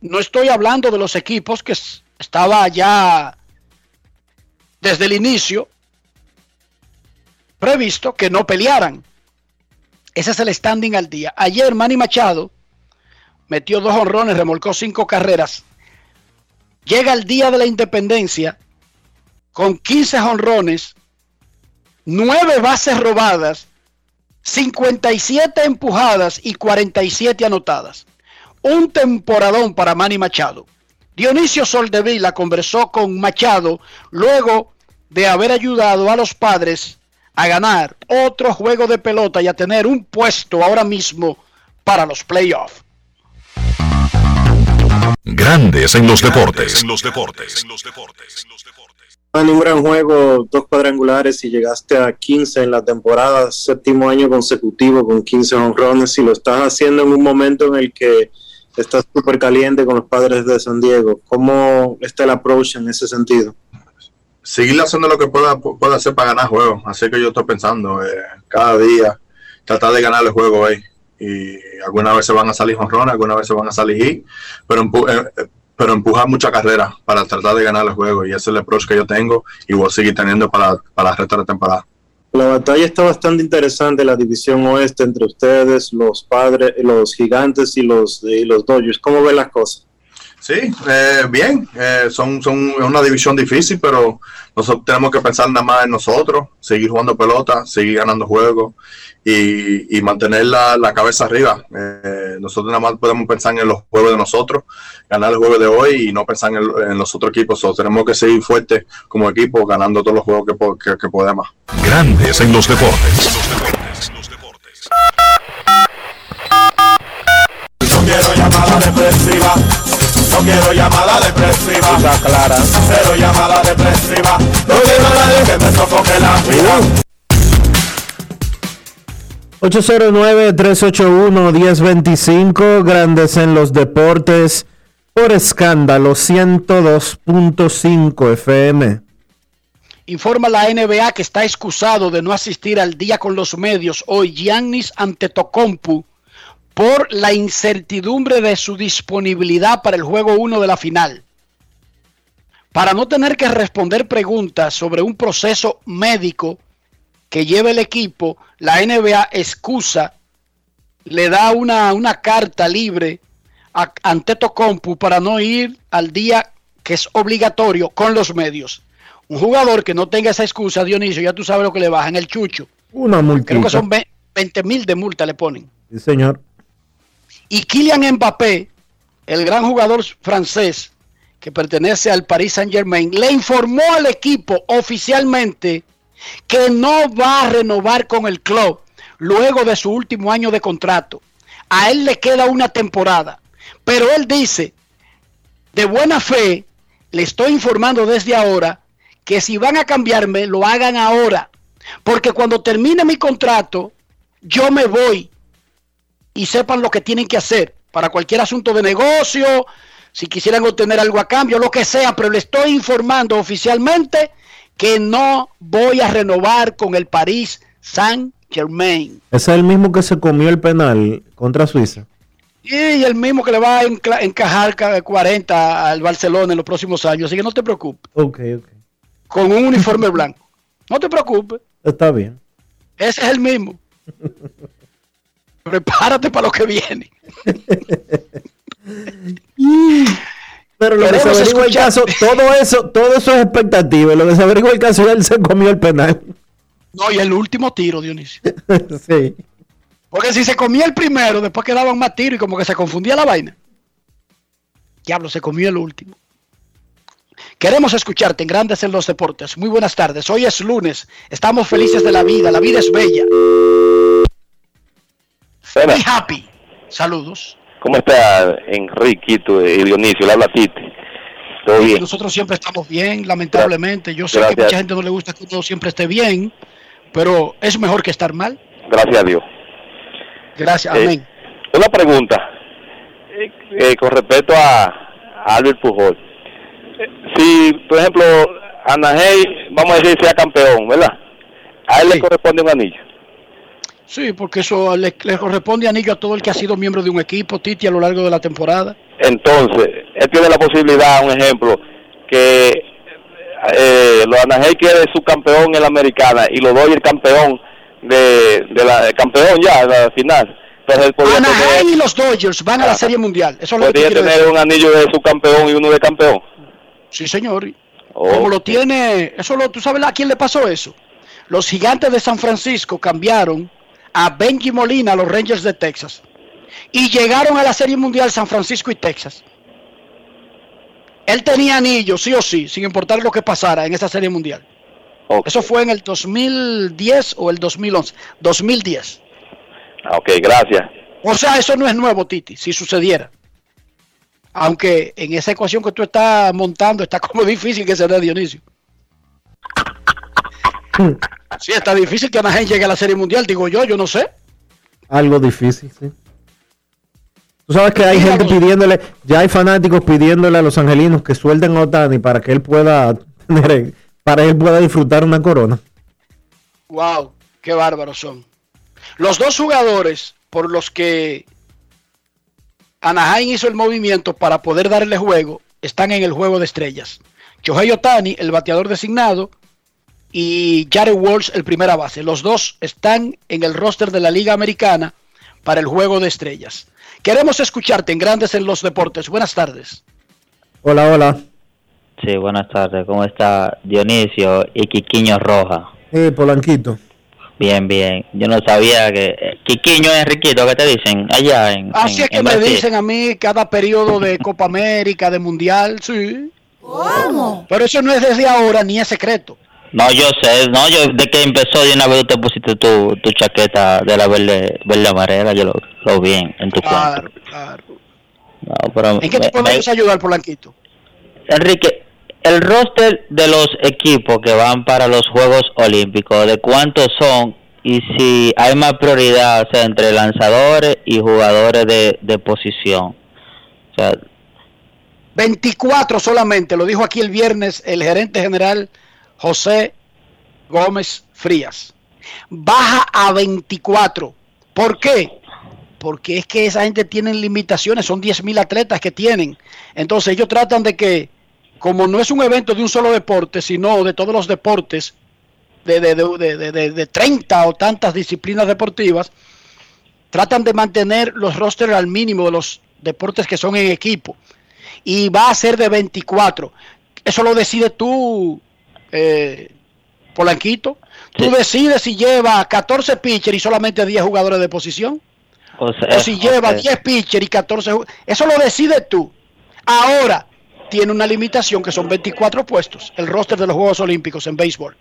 No estoy hablando de los equipos que estaba ya desde el inicio previsto que no pelearan. Ese es el standing al día. Ayer Manny Machado metió dos honrones, remolcó cinco carreras. Llega el día de la independencia con 15 honrones, 9 bases robadas, 57 empujadas y 47 anotadas. Un temporadón para Manny Machado. Dionisio Soldevila conversó con Machado luego de haber ayudado a los padres a ganar otro juego de pelota y a tener un puesto ahora mismo para los playoffs. Grandes en los deportes. En los deportes. En un gran juego, dos cuadrangulares y llegaste a 15 en la temporada, séptimo año consecutivo con 15 honrones y lo estás haciendo en un momento en el que estás súper caliente con los padres de San Diego. ¿Cómo está el approach en ese sentido? seguir haciendo lo que pueda, pueda hacer para ganar juegos. Así que yo estoy pensando eh, cada día tratar de ganar el juego ahí. Y algunas veces van a salir jonrones, algunas veces van a salir hit, pero, eh, eh, pero empujar mucha carrera para tratar de ganar el juego. Y ese es el approach que yo tengo y voy a seguir teniendo para, para la resta de temporada. La batalla está bastante interesante, la división oeste entre ustedes, los padres, los gigantes y los, y los Dodgers. ¿Cómo ven las cosas? Sí, eh, bien, eh, son, son una división difícil, pero nosotros tenemos que pensar nada más en nosotros, seguir jugando pelota, seguir ganando juegos y, mantener la, cabeza arriba. Eh, nosotros nada más podemos pensar en los juegos de nosotros, ganar el juego de hoy y no pensar en, los otros equipos. tenemos que seguir fuertes como equipo, ganando todos los juegos que, que, podemos. Grandes en los deportes. Los deportes, los deportes. quiero llamada depresiva no quiero llamada depresiva. Está clara. Cero llamada depresiva. No quiero a nadie que me sofoque la vida. 809-381-1025, Grandes en los Deportes, por escándalo 102.5 FM. Informa la NBA que está excusado de no asistir al día con los medios hoy Giannis Antetokounmpo por la incertidumbre de su disponibilidad para el juego 1 de la final. Para no tener que responder preguntas sobre un proceso médico que lleve el equipo, la NBA excusa, le da una, una carta libre a Antetokounmpo para no ir al día que es obligatorio con los medios. Un jugador que no tenga esa excusa, Dionisio, ya tú sabes lo que le bajan el chucho. Una multa. Creo que son 20 mil de multa le ponen. Sí, señor. Y Kylian Mbappé, el gran jugador francés que pertenece al Paris Saint Germain, le informó al equipo oficialmente que no va a renovar con el club luego de su último año de contrato. A él le queda una temporada. Pero él dice, de buena fe, le estoy informando desde ahora que si van a cambiarme, lo hagan ahora. Porque cuando termine mi contrato, yo me voy y sepan lo que tienen que hacer para cualquier asunto de negocio, si quisieran obtener algo a cambio, lo que sea, pero le estoy informando oficialmente que no voy a renovar con el París Saint Germain. ¿Es el mismo que se comió el penal contra Suiza? Y el mismo que le va a encajar 40 al Barcelona en los próximos años, así que no te preocupes. Ok, ok. con un uniforme blanco. No te preocupes, Está bien. ese es el mismo. Prepárate para lo que viene. Pero lo que se averigua el caso, todo eso, todo eso es expectativa. Lo que se averigua el caso, él se comió el penal. No, y el último tiro, Dionisio. sí. Porque si se comía el primero, después quedaban más tiros y como que se confundía la vaina. Diablo, se comió el último. Queremos escucharte en Grandes en los Deportes. Muy buenas tardes. Hoy es lunes. Estamos felices de la vida. La vida es bella. Be happy. Saludos. ¿Cómo está Enriquito y Dionisio? Le habla Tite. ¿Todo bien? Nosotros siempre estamos bien, lamentablemente. Yo sé que Gracias. mucha gente no le gusta que uno siempre esté bien, pero es mejor que estar mal. Gracias a Dios. Gracias. Eh, Amén. Una pregunta eh, eh, con respecto a, a Albert Pujol. Eh, Si, por ejemplo, Anaheim, vamos a decir, sea campeón, ¿verdad? A él le corresponde un anillo. Sí, porque eso le, le corresponde anillo a todo el que ha sido miembro de un equipo, Titi, a lo largo de la temporada. Entonces, él tiene la posibilidad, un ejemplo, que eh, los Anaheim quiere su campeón en la americana y lo doy el campeón de, de la el campeón ya, de la final. Entonces él Anaheim tener, y los Dodgers van a la Serie Mundial. Eso es lo que podría quiero tener decir. un anillo de su campeón y uno de campeón. Sí, señor. Como lo tiene, eso lo, ¿tú sabes a quién le pasó eso? Los gigantes de San Francisco cambiaron a Benji Molina a los Rangers de Texas y llegaron a la Serie Mundial San Francisco y Texas. Él tenía anillo, sí o sí, sin importar lo que pasara en esa Serie Mundial. Eso fue en el 2010 o el 2011. 2010. Ah, Ok, gracias. O sea, eso no es nuevo, Titi, si sucediera. Aunque en esa ecuación que tú estás montando está como difícil que se dé Dionisio. Sí, está difícil que Anaheim llegue a la Serie Mundial, digo yo, yo no sé. Algo difícil, sí. Tú sabes que hay gente pidiéndole, ya hay fanáticos pidiéndole a los angelinos que suelten a Otani para que él pueda tener, para que él pueda disfrutar una corona. Wow, qué bárbaros son. Los dos jugadores por los que Anaheim hizo el movimiento para poder darle juego están en el juego de estrellas. Shohei Otani, el bateador designado, y Jared Walsh, el primera base. Los dos están en el roster de la Liga Americana para el juego de estrellas. Queremos escucharte en Grandes en los Deportes. Buenas tardes. Hola, hola. Sí, buenas tardes. ¿Cómo está Dionisio y Quiquiño Roja? Eh, Polanquito. Bien, bien. Yo no sabía que... eh, Quiquiño es Enriquito, ¿qué te dicen? Allá en, Así en- es que me Brasil. dicen a mí cada periodo de Copa América, de Mundial, sí. ¿Cómo? Pero eso no es desde ahora ni es secreto. No, yo sé. No, yo de que empezó de una vez tú te pusiste tu, tu chaqueta de la verde, verde amarela. Yo lo, lo vi en, en tu Claro, cuenta. claro. No, pero ¿En qué te podemos ayudar, Polanquito? Enrique, el roster de los equipos que van para los Juegos Olímpicos, ¿de cuántos son? Y si hay más prioridad, o sea, entre lanzadores y jugadores de, de posición. O sea, 24 solamente, lo dijo aquí el viernes el gerente general José Gómez Frías. Baja a 24. ¿Por qué? Porque es que esa gente tiene limitaciones, son 10 mil atletas que tienen. Entonces ellos tratan de que, como no es un evento de un solo deporte, sino de todos los deportes, de, de, de, de, de- de 30 o tantas disciplinas deportivas, tratan de mantener los rosters al mínimo de los deportes que son en equipo. Y va a ser de 24. Eso lo decide tú, eh, Polanquito. Tú decides si lleva 14 pitchers y solamente 10 jugadores de posición. o sea, O si lleva ok. 10 pitchers y 14 ju- Eso lo decides tú. Ahora, tiene una limitación que son 24 puestos. El roster de los Juegos Olímpicos en béisbol.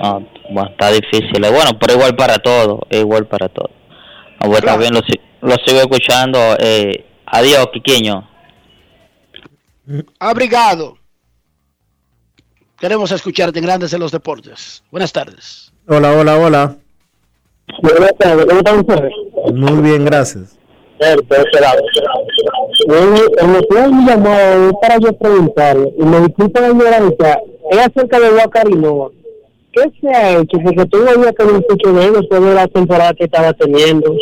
Ah, bueno, está difícil. Bueno, pero igual para todo, igual para todo. Ah, pues, Claro. bien, lo, lo sigo escuchando. Eh, adiós, Quiquiño. Abrigado. Queremos escucharte en Grandes en los Deportes. Buenas tardes. Hola, hola, hola. Buenas tardes, ¿cómo están ustedes? Muy bien, gracias. El motivo de mi llamado es para yo preguntarle, y me disculpa la ignorancia, es acerca de Guacarinova. ¿Qué se ha hecho? Porque tú veías que no escucho de él después de la temporada que estaba teniendo.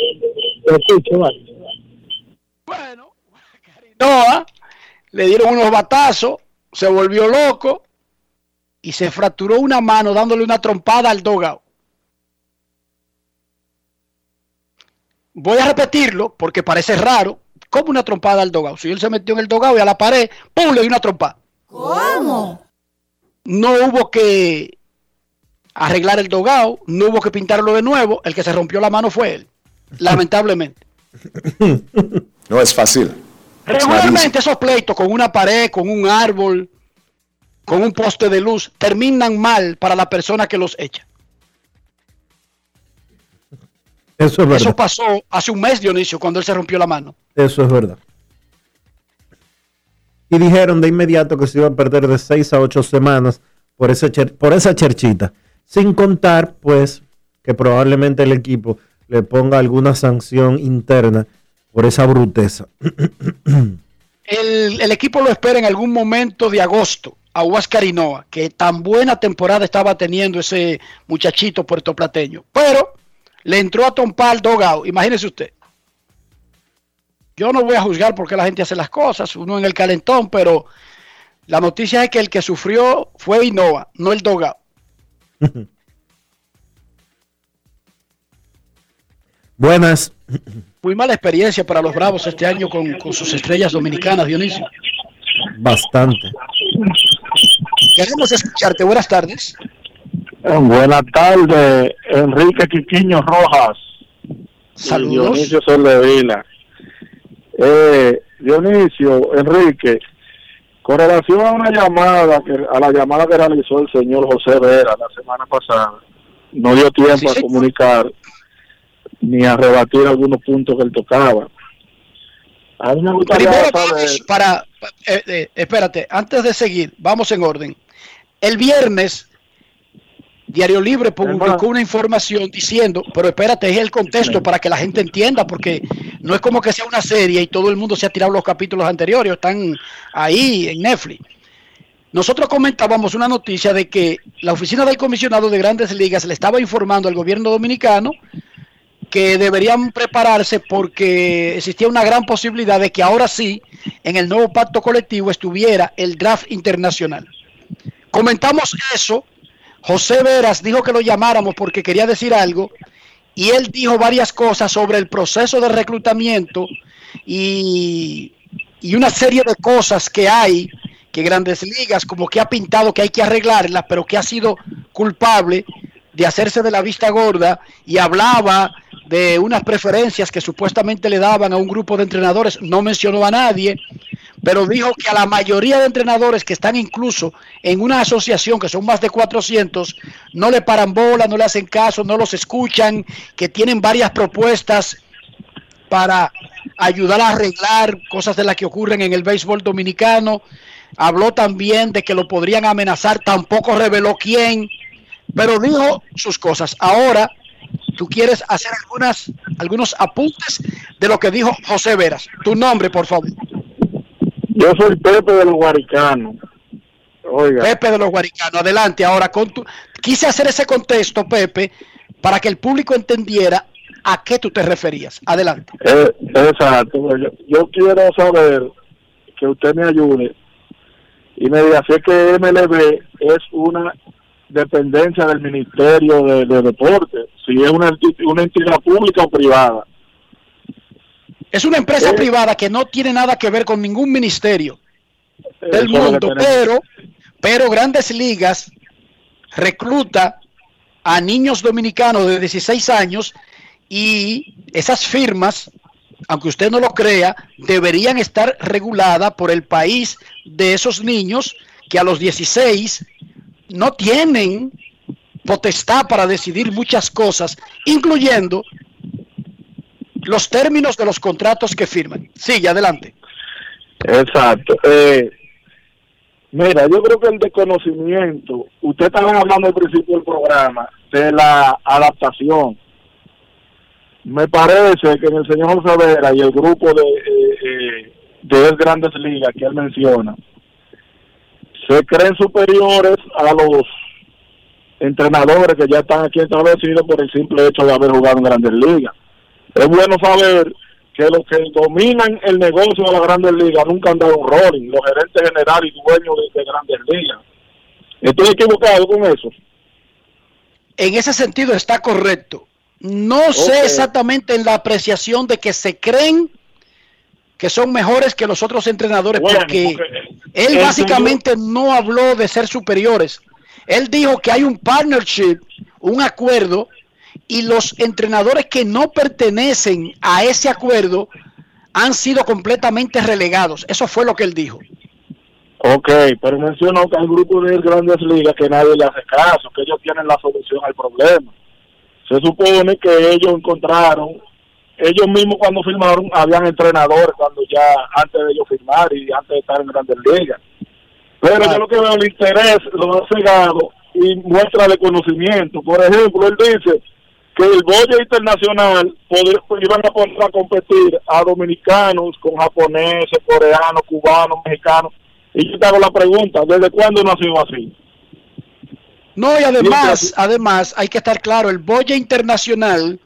Lo escucho, ¿vale? Noah le dieron unos batazos, se volvió loco y se fracturó una mano dándole una trompada al dogao. Voy a repetirlo porque parece raro. Como una trompada al dogao. Si él se metió en el dogao y a la pared, ¡pum! le dio una trompada. ¿Cómo? No hubo que arreglar el dogao, no hubo que pintarlo de nuevo. El que se rompió la mano fue él. Lamentablemente. No es fácil. Regularmente esos pleitos con una pared, con un árbol, con un poste de luz, terminan mal para la persona que los echa. Eso es verdad. Eso pasó hace un mes, Dionisio, cuando él se rompió la mano. Eso es verdad. Y dijeron de inmediato que se iba a perder de 6 a 8 semanas por, cher- por esa cherchita. Sin contar, pues, que probablemente el equipo le ponga alguna sanción interna por esa bruteza. El, el equipo lo espera en algún momento de agosto a Huáscar Hinoa, que tan buena temporada estaba teniendo ese muchachito puertoplateño. Pero le entró a Tompal Dogao, imagínese usted. Yo no voy a juzgar por qué la gente hace las cosas, uno en el calentón, pero la noticia es que el que sufrió fue Hinoa, no el Dogao. Buenas. Muy mala experiencia para los Bravos este año con, con sus estrellas dominicanas, Dionisio. Bastante. Queremos escucharte. Buenas tardes. Buenas tardes, Enrique Quiquiño Rojas. Saludos. Dionisio Soldevila. Eh, Dionisio, Enrique, con relación a una llamada, que, a la llamada que realizó el señor José Vera la semana pasada, no dio tiempo a comunicar ni a rebatir algunos puntos que él tocaba. A mí me gustaría Primero saber, para, eh, eh, espérate, antes de seguir, vamos en orden. El viernes, Diario Libre publicó una información diciendo, pero espérate, es el contexto para que la gente entienda, porque no es como que sea una serie y todo el mundo se ha tirado los capítulos anteriores, están ahí en Netflix. Nosotros comentábamos una noticia de que la oficina del comisionado de grandes ligas le estaba informando al gobierno dominicano que deberían prepararse porque existía una gran posibilidad de que ahora sí, en el nuevo pacto colectivo, estuviera el draft internacional. Comentamos eso, José Veras dijo que lo llamáramos porque quería decir algo y él dijo varias cosas sobre el proceso de reclutamiento y, y una serie de cosas que hay que grandes ligas como que ha pintado que hay que arreglarlas, pero que ha sido culpable de hacerse de la vista gorda y hablaba de unas preferencias que supuestamente le daban a un grupo de entrenadores, no mencionó a nadie, pero dijo que a la mayoría de entrenadores que están incluso en una asociación, que son más de 400, no le paran bola, no le hacen caso, no los escuchan, que tienen varias propuestas para ayudar a arreglar cosas de las que ocurren en el béisbol dominicano. Habló también de que lo podrían amenazar, tampoco reveló quién, pero dijo sus cosas. Ahora, tú quieres hacer algunas, algunos apuntes de lo que dijo José Veras. Tu nombre, por favor. Yo soy Pepe de los Guaricanos. Oiga, Pepe de los Guaricanos. Adelante, ahora con tu... Quise hacer ese contexto, Pepe, para que el público entendiera a qué tú te referías. Adelante. eh, exacto. Yo, yo quiero saber que usted me ayude y me diga si es que MLB es una dependencia del Ministerio de, de Deporte, si es una entidad pública o privada. Es una empresa privada que no tiene nada que ver con ningún ministerio del Eso mundo, pero, pero Grandes Ligas recluta a niños dominicanos de 16 años y esas firmas, aunque usted no lo crea, deberían estar reguladas por el país de esos niños que a los 16 no tienen potestad para decidir muchas cosas, incluyendo los términos de los contratos que firman. Sigue, adelante. Exacto. Eh, mira, yo creo que el desconocimiento, usted estaba hablando al principio del programa de la adaptación. Me parece que en el señor José Vera y el grupo de, eh, eh, de grandes ligas que él menciona, se creen superiores a los entrenadores que ya están aquí establecidos por el simple hecho de haber jugado en grandes ligas. Es bueno saber que los que dominan el negocio de las grandes ligas nunca han dado un rolling, los gerentes generales y dueños de, de grandes ligas. ¿Estoy equivocado con eso? En ese sentido está correcto. No sé exactamente en la apreciación de que se creen que son mejores que los otros entrenadores Bueno, porque, porque él básicamente no habló de ser superiores. Él dijo que hay un partnership, un acuerdo y los entrenadores que no pertenecen a ese acuerdo han sido completamente relegados. Eso fue lo que él dijo. Ok, pero mencionó que hay grupos de grandes ligas que nadie le hace caso, que ellos tienen la solución al problema. Se supone que ellos encontraron, ellos mismos cuando firmaron, habían entrenadores cuando ya antes de ellos firmar y antes de estar en grandes ligas. Pero yo lo que veo el interés lo ha cegado y muestra de conocimiento. Por ejemplo, él dice que el bolle internacional poder, iban a poner a competir a dominicanos con japoneses, coreanos, cubanos, mexicanos. Y yo te hago la pregunta, ¿desde cuándo no ha sido así? No, y además, además, hay que estar claro, el Boya Internacional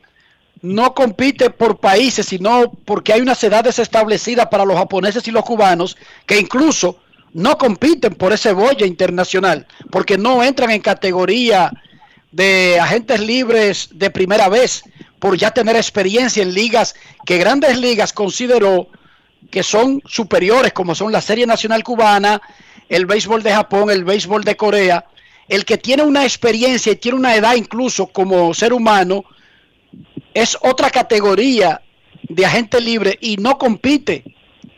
no compite por países, sino porque hay unas edades establecidas para los japoneses y los cubanos que incluso no compiten por ese Boya Internacional, porque no entran en categoría de agentes libres de primera vez, por ya tener experiencia en ligas que Grandes Ligas consideró que son superiores, como son la Serie Nacional Cubana, el béisbol de Japón, el béisbol de Corea. El que tiene una experiencia y tiene una edad incluso como ser humano, es otra categoría de agente libre y no compite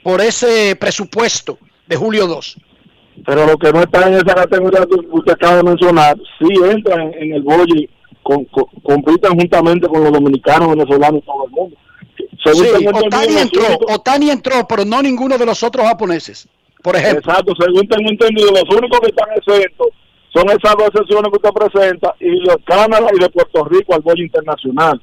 por ese presupuesto de julio 2. Pero lo que no está en esa categoría que usted acaba de mencionar, sí entran en el bolle, con, con- compiten juntamente con los dominicanos, venezolanos y todo el mundo. Según Sí, entendido, Otani los entró, Otani entró, pero no ninguno de los otros japoneses. Por ejemplo. Exacto, según tengo entendido, los únicos que están exentos son esas dos excepciones que usted presenta y los Canadá y de Puerto Rico al bolle internacional.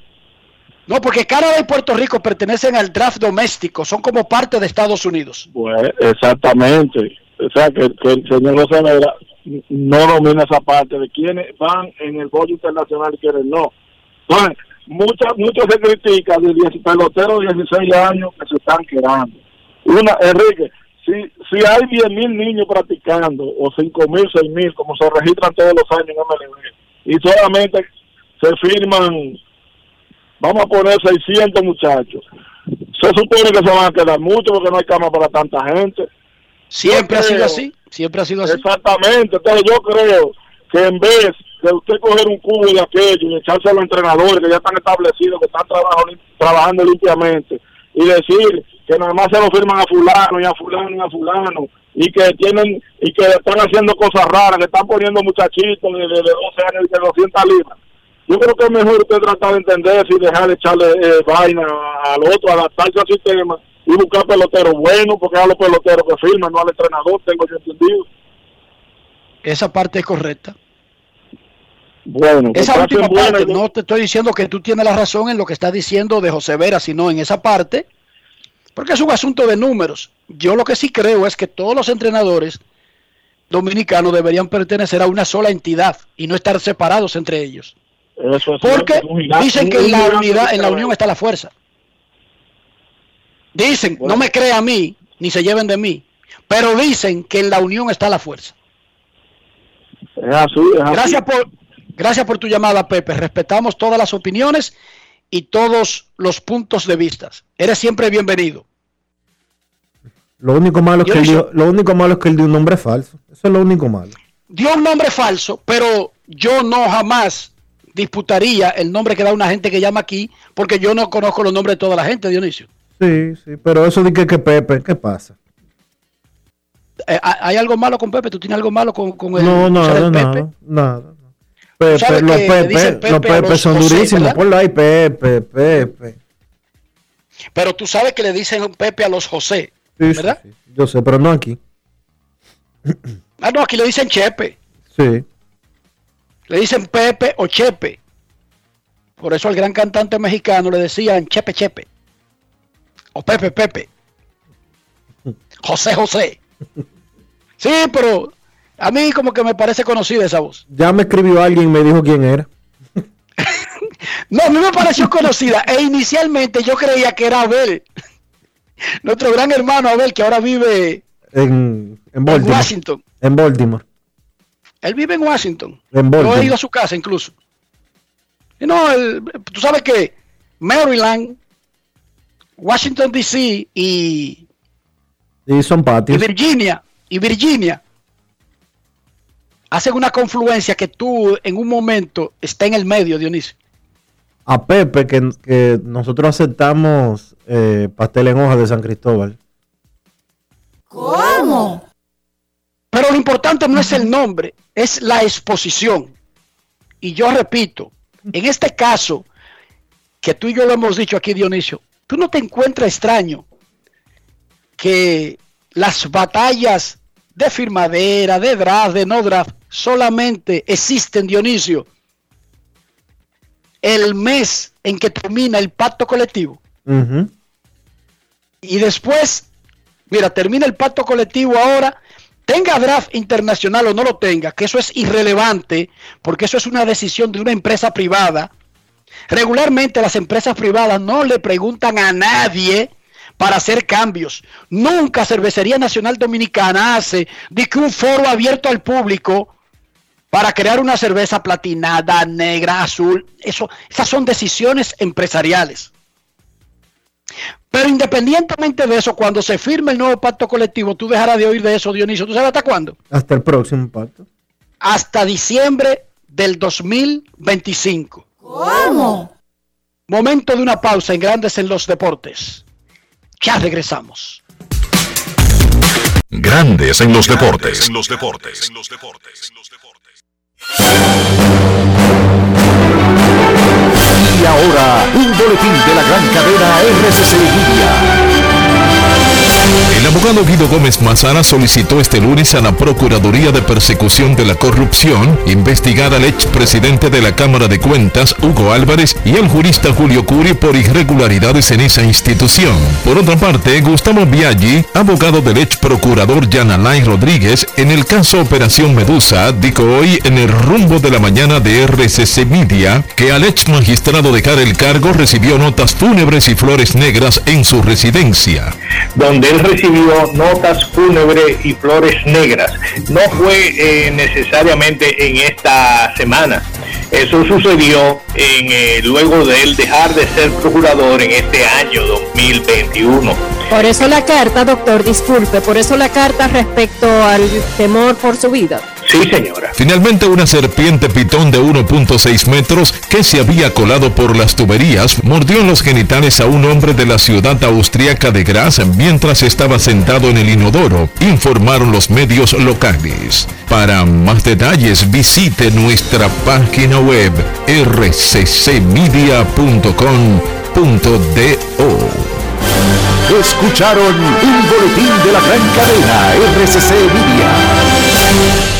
No, porque Canadá y Puerto Rico pertenecen al draft doméstico, son como parte de Estados Unidos. Pues exactamente. O sea, que, el señor José Vera no domina esa parte de quiénes van en el bolle internacional y quiénes no. Entonces, muchas, mucho se critica de 10 peloteros de 16 años que se están quedando. Una, Enrique, si, si hay 10 mil niños practicando, o 5 mil, 6 mil, como se registran todos los años en MLB, y solamente se firman, vamos a poner 600 muchachos, se supone que se van a quedar muchos porque no hay cama para tanta gente. Siempre ha sido así, siempre ha sido así. Exactamente, entonces yo creo que en vez de usted coger un cubo de aquello y echarse a los entrenadores que ya están establecidos, que están trabajo- trabajando limpiamente, y decir que nada más se lo firman a fulano y a fulano y a fulano, y que tienen y que están haciendo cosas raras, que están poniendo muchachitos de, de, de 12 años y de 200 libras. Yo creo que es mejor usted tratar de entenderse y dejar de echarle eh, vaina al otro, adaptarse al sistema y buscar peloteros buenos, porque a los peloteros que firman, no al entrenador, tengo yo entendido. Esa parte es correcta. Bueno, Esa última buena parte, no te estoy diciendo que tú tienes la razón en lo que estás diciendo de José Vera, sino en esa parte, porque es un asunto de números. Yo lo que sí creo es que todos los entrenadores dominicanos deberían pertenecer a una sola entidad y no estar separados entre ellos. Eso es Porque cierto, un gigante- dicen que en la unidad, en la unión está la fuerza. Dicen, no me crea a mí, ni se lleven de mí, pero dicen que en la unión está la fuerza. Es así, es así. Gracias por, gracias por tu llamada, Pepe. Respetamos todas las opiniones y todos los puntos de vista. Eres siempre bienvenido. Lo único malo es que dio, lo único malo es que él dio un nombre falso. Eso es lo único malo. Dio un nombre falso, pero yo no jamás disputaría el nombre que da una gente que llama aquí, porque yo no conozco los nombres de toda la gente, Dionisio. Sí, sí, pero eso de que, que Pepe, ¿qué pasa? Eh, ¿Hay algo malo con Pepe? ¿Tú tienes algo malo con, con el No, nada, nada, nada. Pepe, los Pepe, los Pepe los son José, durísimos. ¿verdad? Ponlo ahí, Pepe, Pepe. Pero tú sabes que le dicen Pepe a los José, Sí, sí, ¿verdad? sí, yo sé, pero no aquí. Ah, no, aquí le dicen Chepe. Sí. Le dicen Pepe o Chepe. Por eso al gran cantante mexicano le decían Chepe Chepe. O Pepe Pepe. José José. Sí, pero a mí como que me parece conocida esa voz. Ya me escribió alguien y me dijo quién era. No, a mí me pareció conocida. E inicialmente yo creía que era Abel. Nuestro gran hermano Abel, que ahora vive En, en. Washington. En Baltimore. Él vive en Washington. En Yo Baltimore. he ido a su casa incluso. Y no, él- tú sabes que Maryland, Washington DC y, Y son y. Virginia y Virginia hacen una confluencia que tú en un momento está en el medio, Dionisio. A Pepe, que, que nosotros aceptamos eh, pastel en hoja de San Cristóbal. ¿Cómo? Pero lo importante no es el nombre, es la exposición. Y yo repito, en este caso, que tú y yo lo hemos dicho aquí, Dionisio, tú no te encuentras extraño que las batallas de firmadera, de draft, de no draft, solamente existen, Dionisio, el mes en que termina el pacto colectivo. Y después, mira, termina el pacto colectivo ahora, tenga draft internacional o no lo tenga, que eso es irrelevante, porque eso es una decisión de una empresa privada. Regularmente las empresas privadas no le preguntan a nadie para hacer cambios. Nunca Cervecería Nacional Dominicana hace de que un foro abierto al público para crear una cerveza platinada, negra, azul. Eso, esas son decisiones empresariales. Pero independientemente de eso, cuando se firme el nuevo pacto colectivo, tú dejarás de oír de eso, Dionisio. ¿Tú sabes hasta cuándo? Hasta el próximo pacto. Hasta diciembre del 2025. ¿Cómo? Momento de una pausa en Grandes en los Deportes. Ya regresamos. Grandes en los deportes. En los deportes. Y ahora, un boletín de la gran cadena RCC Media. El abogado Guido Gómez Mazara solicitó este lunes a la Procuraduría de Persecución de la Corrupción investigar al expresidente de la Cámara de Cuentas, Hugo Álvarez, y al jurista Julio Curi por irregularidades en esa institución. Por otra parte, Gustavo Biaggi, abogado del ex procurador Yanalay Rodríguez, en el caso Operación Medusa, dijo hoy en el rumbo de la mañana de RCC Media que al ex magistrado dejar el cargo recibió notas fúnebres y flores negras en su residencia. donde él recibió notas fúnebres y flores negras. No fue eh, necesariamente en esta semana. Eso sucedió en, eh, luego de él dejar de ser procurador en este año 2021. Por eso la carta, doctor, disculpe, por eso la carta respecto al temor por su vida. Sí, señora. Finalmente, una serpiente pitón de 1.6 metros que se había colado por las tuberías mordió en los genitales a un hombre de la ciudad austríaca de Graz mientras estaba sentado en el inodoro, informaron los medios locales. Para más detalles, visite nuestra página web rccmedia.com.do. Escucharon un boletín de la gran cadena RCC Media.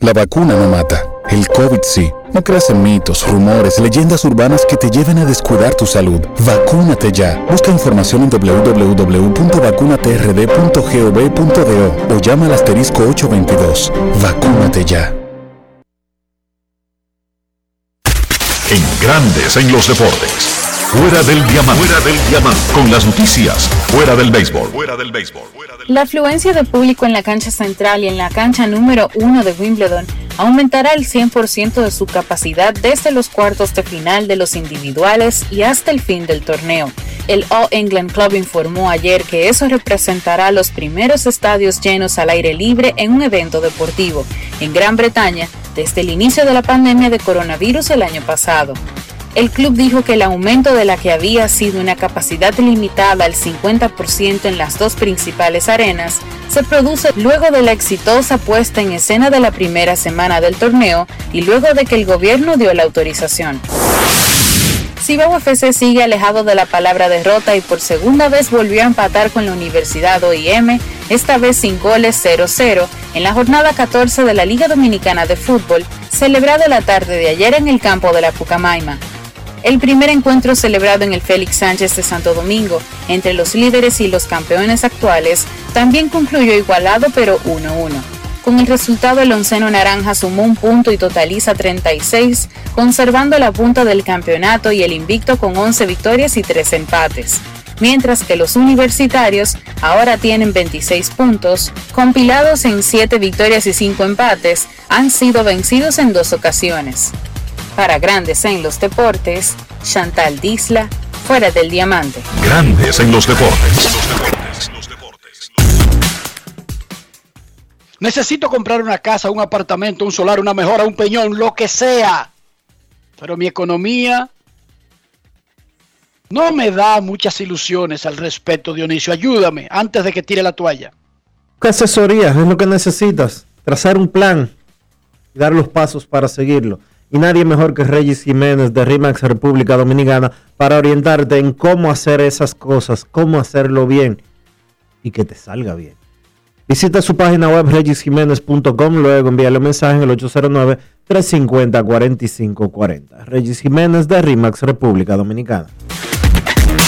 La vacuna no mata, el COVID sí. No creas en mitos, rumores, leyendas urbanas que te lleven a descuidar tu salud. Vacúnate ya. Busca información en www.vacunatrd.gov.do o llama al asterisco 822. Vacúnate ya. En grandes en los deportes. Fuera del diamante. Fuera del diamante. Con las noticias. Fuera del béisbol. Fuera del béisbol. La afluencia de público en la cancha central y en la cancha número uno de Wimbledon aumentará el 100% de su capacidad desde los cuartos de final de los individuales y hasta el fin del torneo. El All England Club informó ayer que eso representará los primeros estadios llenos al aire libre en un evento deportivo en Gran Bretaña desde el inicio de la pandemia de coronavirus el año pasado. El club dijo que el aumento de la que había sido una capacidad limitada al 50% en las dos principales arenas se produce luego de la exitosa puesta en escena de la primera semana del torneo y luego de que el gobierno dio la autorización. Cibao FC sigue alejado de la palabra derrota y por segunda vez volvió a empatar con la Universidad OIM, esta vez sin goles 0-0, en la jornada 14 de la Liga Dominicana de Fútbol, celebrada la tarde de ayer en el campo de la Pucamaima. El primer encuentro celebrado en el Félix Sánchez de Santo Domingo entre los líderes y los campeones actuales también concluyó igualado pero 1-1. Con el resultado el onceno naranja sumó un punto y totaliza 36, conservando la punta del campeonato y el invicto con 11 victorias y 3 empates. Mientras que los universitarios ahora tienen 26 puntos, compilados en 7 victorias y 5 empates, han sido vencidos en dos ocasiones. Para Grandes en los Deportes, Chantal Disla, fuera del diamante. Grandes en los deportes. Necesito comprar una casa, un apartamento, un solar, una mejora, un peñón, lo que sea. Pero mi economía no me da muchas ilusiones al respecto, Dionisio. Ayúdame antes de que tire la toalla. ¿Qué asesoría es lo que necesitas? Trazar un plan y dar los pasos para seguirlo. Y nadie mejor que Regis Jiménez de RIMAX República Dominicana para orientarte en cómo hacer esas cosas, cómo hacerlo bien y que te salga bien. Visita su página web regisjiménez.com, luego envíale un mensaje en el 809-350-4540. Regis Jiménez de RIMAX República Dominicana.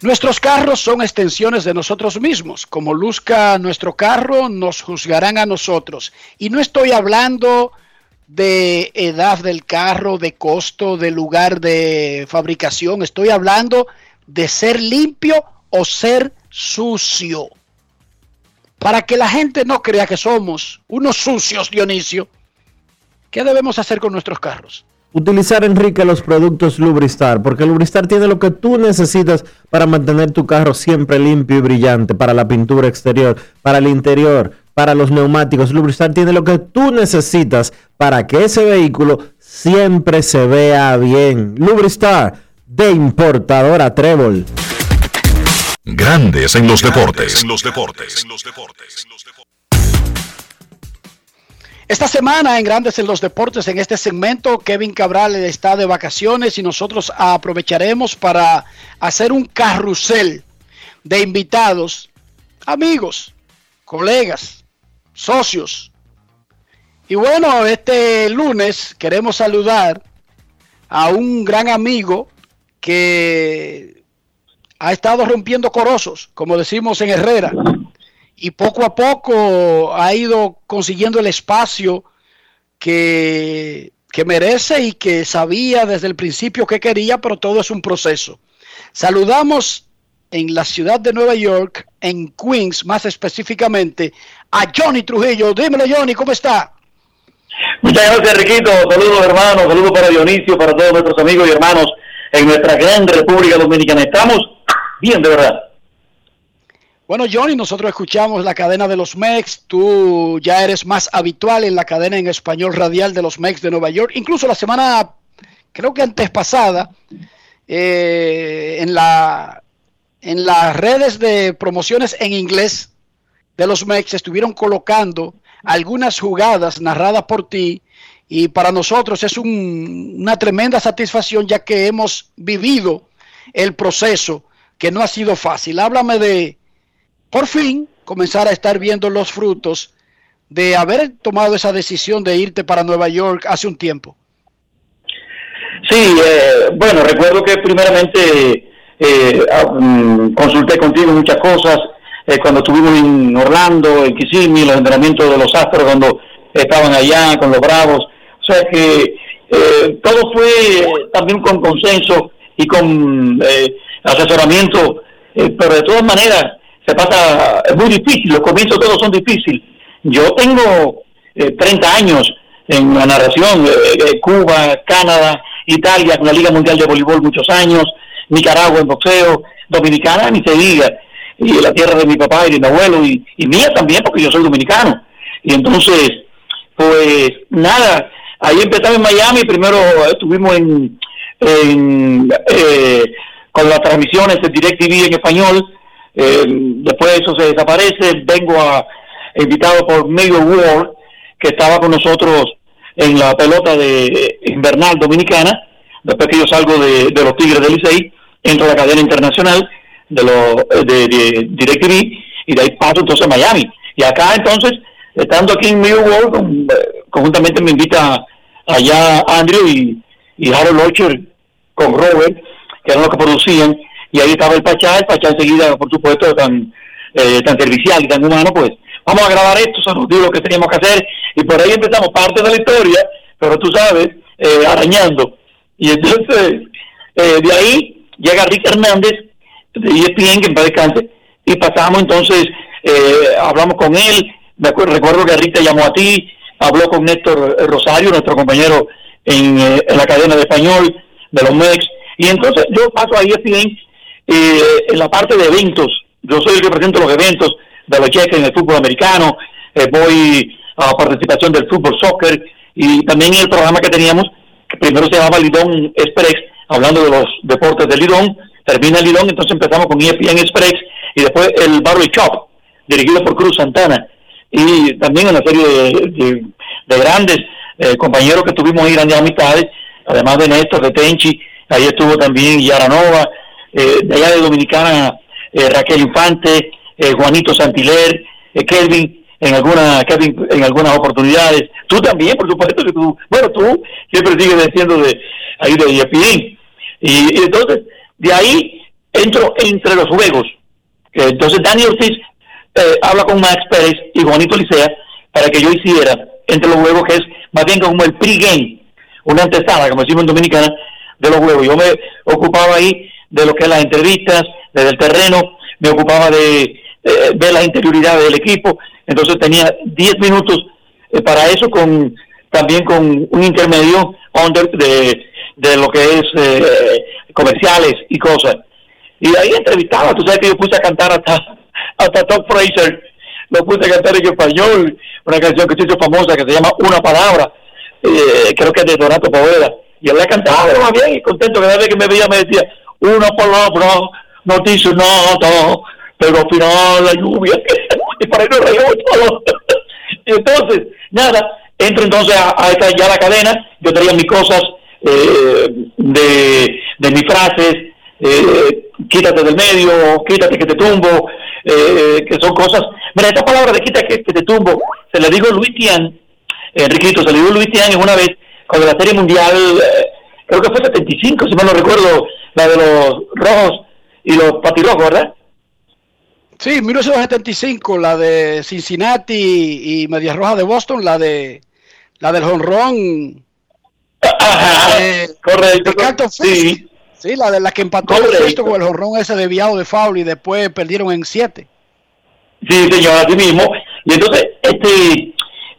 Nuestros carros son extensiones de nosotros mismos. Como luzca nuestro carro, nos juzgarán a nosotros. Y no estoy hablando de edad del carro, de costo, de lugar de fabricación. Estoy hablando de ser limpio o ser sucio. Para que la gente no crea que somos unos sucios, Dionisio, ¿qué debemos hacer con nuestros carros? Utilizar, Enrique, los productos Lubristar, porque Lubristar tiene lo que tú necesitas para mantener tu carro siempre limpio y brillante, para la pintura exterior, para el interior, para los neumáticos. Lubristar tiene lo que tú necesitas para que ese vehículo siempre se vea bien. Lubristar, de importadora Trébol. Grandes en los deportes. En los deportes. Esta semana en Grandes en los Deportes, en este segmento, Kevin Cabral está de vacaciones y nosotros aprovecharemos para hacer un carrusel de invitados, amigos, colegas, socios. Y bueno, este lunes queremos saludar a un gran amigo que ha estado rompiendo corosos, como decimos en Herrera, y poco a poco ha ido consiguiendo el espacio que, que merece y que sabía desde el principio que quería, pero todo es un proceso. Saludamos en la ciudad de Nueva York, en Queens más específicamente, a Johnny Trujillo. Dímelo Johnny, ¿cómo está? Muchas gracias, Riquito. Saludos, hermanos. Saludos para Dionisio, para todos nuestros amigos y hermanos en nuestra gran República Dominicana. Estamos bien, de verdad. Bueno, Johnny, nosotros escuchamos la cadena de los MEX. Tú ya eres más habitual en la cadena en español radial de los MEX de Nueva York. Incluso la semana, creo que antes pasada, eh, en, la, en las redes de promociones en inglés de los MEX estuvieron colocando algunas jugadas narradas por ti y para nosotros es una tremenda satisfacción ya que hemos vivido el proceso que no ha sido fácil. Háblame de, por fin, comenzar a estar viendo los frutos de haber tomado esa decisión de irte para Nueva York hace un tiempo. Sí, eh, bueno, recuerdo que primeramente eh, ah, mm, consulté contigo muchas cosas eh, cuando estuvimos en Orlando, en Kissimmee, los entrenamientos de los Astros cuando estaban allá con los Bravos. O sea que eh, todo fue también con consenso y con eh, asesoramiento, pero de todas maneras se pasa, es muy difícil, los comienzos todos son difíciles. Yo tengo 30 años en la narración, Cuba, Canadá, Italia, con la Liga Mundial de Voleibol muchos años, Nicaragua en boxeo, Dominicana, ni se diga y la tierra de mi papá y de mi abuelo y, mía también porque yo soy dominicano. Y entonces, pues nada, ahí empezamos en Miami, primero estuvimos en, eh, con las transmisiones de DirecTV en español, eh, después eso se desaparece, vengo a invitado por Medio World, que estaba con nosotros en la pelota de invernal dominicana, después que yo salgo de, de los Tigres del Licey, entro a la cadena internacional, de, los eh, de, de DirecTV y de ahí paso entonces a Miami. Y acá entonces, estando aquí en New World, eh, conjuntamente me invita allá Andrew y, y Harold Locher con Robert, que eran los que producían, y ahí estaba el Pachá, el Pachá enseguida, por supuesto, tan, eh, tan servicial y tan humano, pues vamos a grabar esto, se nos dio lo que teníamos que hacer, y por ahí empezamos parte de la historia, pero tú sabes, arañando. Y entonces, de ahí llega Rick Hernández, de ESPN, que en paz descanse, y pasamos entonces, eh, hablamos con él, me recuerdo que Rita llamó a ti, habló con Néstor Rosario, nuestro compañero en, eh, la cadena de español de los MEX, y entonces yo paso a ESPN eh, en la parte de eventos, yo soy el que presento los eventos de los cheques en el fútbol americano, voy a participación del fútbol soccer, y también en el programa que teníamos, que primero se llamaba Lidón Express, hablando de los deportes de Lidón, termina Lidón, entonces empezamos con ESPN Express y después el Barry Chop, dirigido por Cruz Santana. Y también una serie de, grandes eh, compañeros que tuvimos ahí, grandes amistades, además de Néstor, de Tenchi, ahí estuvo también Yaranova, eh, de allá de Dominicana, eh, Raquel Infante, Juanito Santiler, Kelvin, en alguna Kevin en algunas oportunidades tú también por supuesto que tú bueno tú siempre sigues diciendo de ahí de ESPN y entonces de ahí entro entre los juegos. Entonces Daniel Ortiz eh, habla con Max Pérez y Juanito Licea para que yo hiciera entre los juegos que es más bien como el pre-game, una antesala, como decimos en Dominicana, de los juegos. Yo me ocupaba ahí de lo que es las entrevistas, desde el terreno, me ocupaba de eh, ver las interioridades del equipo, entonces tenía 10 minutos eh, para eso, con también con un intermedio under de, de lo que es comerciales y cosas. Y ahí entrevistaba, tú sabes que yo puse a cantar hasta, hasta Top Fraser, lo puse a cantar en español, una canción que se hizo famosa que se llama Una Palabra, eh, creo que es de Donato Poveda, y él la cantaba, era bien y contento, cada vez que me veía me decía, una palabra, no dice nada, pero al final la lluvia, y para ahí nos reímos todo. y entonces, nada, entro entonces a, esta ya la cadena, yo traía mis cosas eh, de, de mis frases, eh, quítate del medio, quítate que te tumbo, eh, que son cosas. Mira, esta palabra de quítate que, te tumbo, se le dijo a Luis Tian, Enriquito, se le dijo a Luis Tian una vez, cuando la Serie Mundial, creo que fue 75, si mal no recuerdo, la de los rojos y los patirojos, ¿verdad? Sí, 1975, la de Cincinnati y Medias Rojas de Boston, la de la del honrón. correcto. sí. sí, la de la que empató el con el honrón ese desviado de foul y después perdieron en siete. Sí, señor, así mismo. Y entonces, este,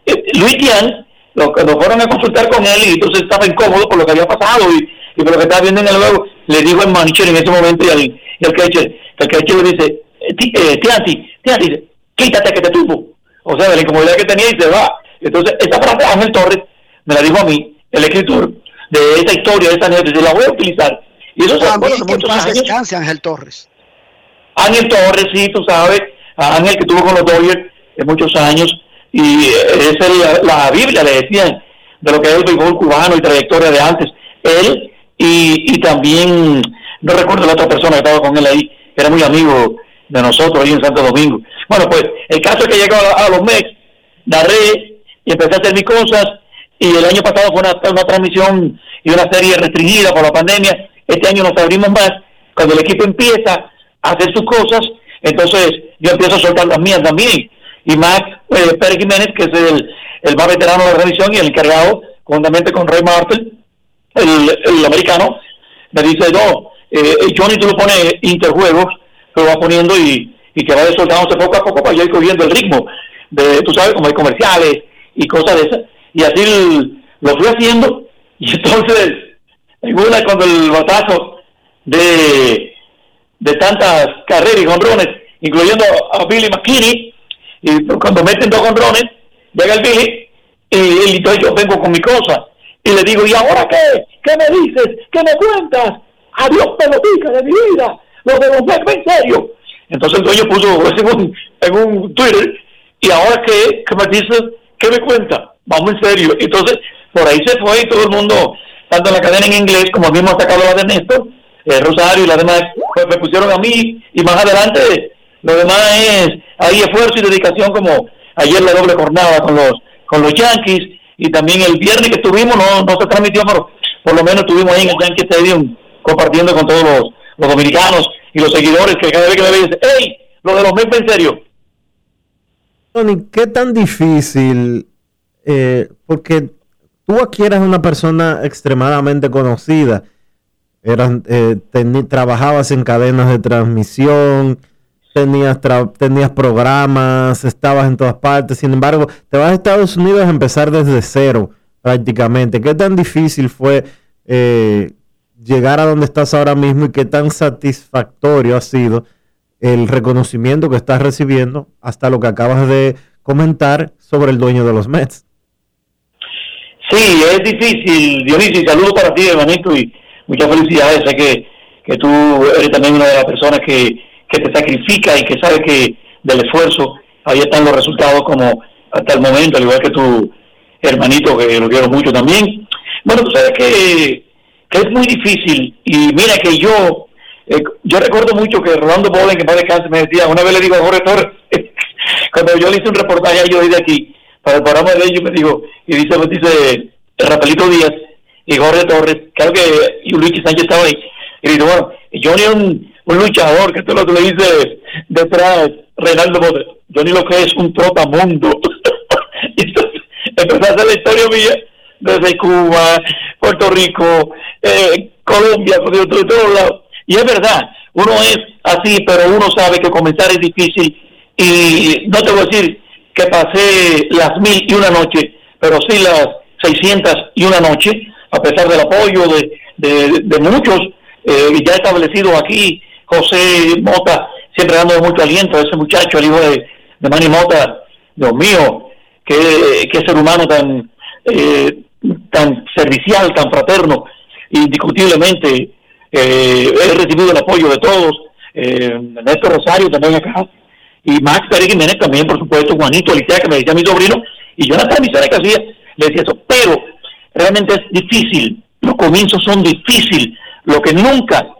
eh, Luis Tian, lo, nos fueron a consultar con él y entonces estaba incómodo por lo que había pasado y, y por lo que estaba viendo en el juego, le dijo al manager en ese momento y al, y al catcher, el catcher le dice, eh, Tianti, Tianti, quítate que te tuvo. O sea, de la incomodidad que tenía y se va. Entonces, esa frase Ángel Torres me la dijo a mí, el escritor, de esa historia, de esa anécdota, y la voy a utilizar. Y eso También que muchos descanse, Ángel Torres. Ángel Torres, sí, tú sabes, Ángel que tuvo con los Dodgers de muchos años, y esa es la, Biblia, le decían, de lo que es el béisbol cubano y trayectoria de antes. Él y, y también, no recuerdo la otra persona que estaba con él ahí, que era muy amigo de nosotros ahí en Santo Domingo. Bueno, pues el caso es que llegué a, los MEX, narré y empecé a hacer mis cosas y el año pasado fue una, una transmisión y una serie restringida por la pandemia. Este año nos abrimos más. Cuando el equipo empieza a hacer sus cosas, entonces yo empiezo a soltar las mías también. Y Max eh, Pérez Jiménez, que es el, el más veterano de la transmisión y el encargado, conjuntamente con Ray Martel, el, el americano, me dice, no, eh, Johnny tú lo pones interjuegos lo va poniendo y, y que va soltándose poco a poco para ir cogiendo el ritmo. De, tú sabes, como hay comerciales y cosas de esas. Y así lo fui haciendo. Y entonces, en una, cuando el batazo de, de tantas carreras y gondrones, incluyendo a Billy McKinney, y cuando meten dos gondrones, llega el Billy y, entonces yo vengo con mi cosa y le digo, ¿y ahora qué? ¿Qué me dices? ¿Qué me cuentas? Adiós pelotica de mi vida lo de los en serio. Entonces el dueño puso en un, en un Twitter, y ahora que, me dice, ¿qué me cuenta? Vamos en serio. Entonces, por ahí se fue y todo el mundo, tanto en la cadena en inglés como el mismo atacado la de Néstor, eh, Rosario y las demás, pues me pusieron a mí y más adelante lo demás es ahí esfuerzo y dedicación como ayer la doble jornada con los con los Yankees y también el viernes que estuvimos no, no se transmitió pero por lo menos estuvimos ahí en el Yankee Stadium compartiendo con todos los, los dominicanos y los seguidores que cada vez que me ven dicen, ¡Ey! Lo de los Mets en serio. Tony, ¿qué tan difícil? Eh, porque tú aquí eres una persona extremadamente conocida. Eras, eh, trabajabas en cadenas de transmisión, tenías, tenías programas, estabas en todas partes. Sin embargo, te vas a Estados Unidos a empezar desde cero prácticamente. ¿Qué tan difícil fue eh, llegar a donde estás ahora mismo y qué tan satisfactorio ha sido el reconocimiento que estás recibiendo hasta lo que acabas de comentar sobre el dueño de los Mets. Sí, es difícil, Dionisio, saludos para ti, hermanito, y muchas felicidades. Sé que, que tú eres también una de las personas que, que te sacrifica y que sabe que del esfuerzo ahí están los resultados como hasta el momento, al igual que tu hermanito, que lo quiero mucho también. Bueno, tú sabes que que es muy difícil. Y mira que yo, eh, yo recuerdo mucho que Rolando Bolen, que de descanse, me decía, una vez le digo a Jorge Torres, cuando yo le hice un reportaje yo de aquí, para el programa de ellos, me digo, y dice, me dice Rafaelito Díaz y Jorge Torres, creo que y Luis Sánchez estaba ahí, y dice, bueno, Johnny un, luchador, que esto es lo que le dice detrás Reinaldo Bote, Johnny lo que es un trotamundo. entonces empezó a hacer la historia mía desde Cuba, Puerto Rico, eh, Colombia, de, todos lados. Y es verdad, uno es así, pero uno sabe que comenzar es difícil y no te voy a decir que pasé las mil y una noche, pero sí las seiscientas y una noche, a pesar del apoyo de, de, muchos eh, ya establecidos aquí, José Mota, siempre dando mucho aliento a ese muchacho, el hijo de, de Manny Mota, Dios mío, qué, qué ser humano tan eh, tan servicial, tan fraterno, indiscutiblemente eh, he recibido el apoyo de todos, eh, Néstor Rosario también acá, y Max Pérez Jiménez también, por supuesto, Juanito Alicia, que me decía mi sobrino, y yo en las transmisiones que hacía le decía eso, pero realmente es difícil, los comienzos son difíciles, lo que nunca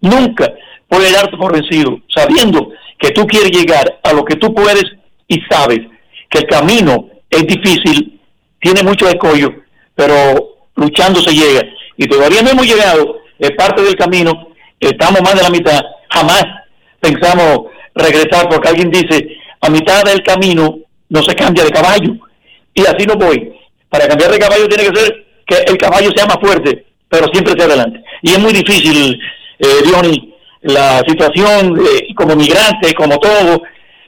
Nunca puedes darte por vencido, sabiendo que tú quieres llegar a lo que tú puedes y sabes que el camino es difícil, tiene mucho escollo, pero luchando se llega. Y todavía no hemos llegado, es parte del camino, estamos más de la mitad, jamás pensamos regresar porque alguien dice, a mitad del camino no se cambia de caballo. Y así no voy. Para cambiar de caballo tiene que ser que el caballo sea más fuerte, pero siempre sea adelante. Y es muy difícil, eh, Diony, la situación eh, como migrante, como todo.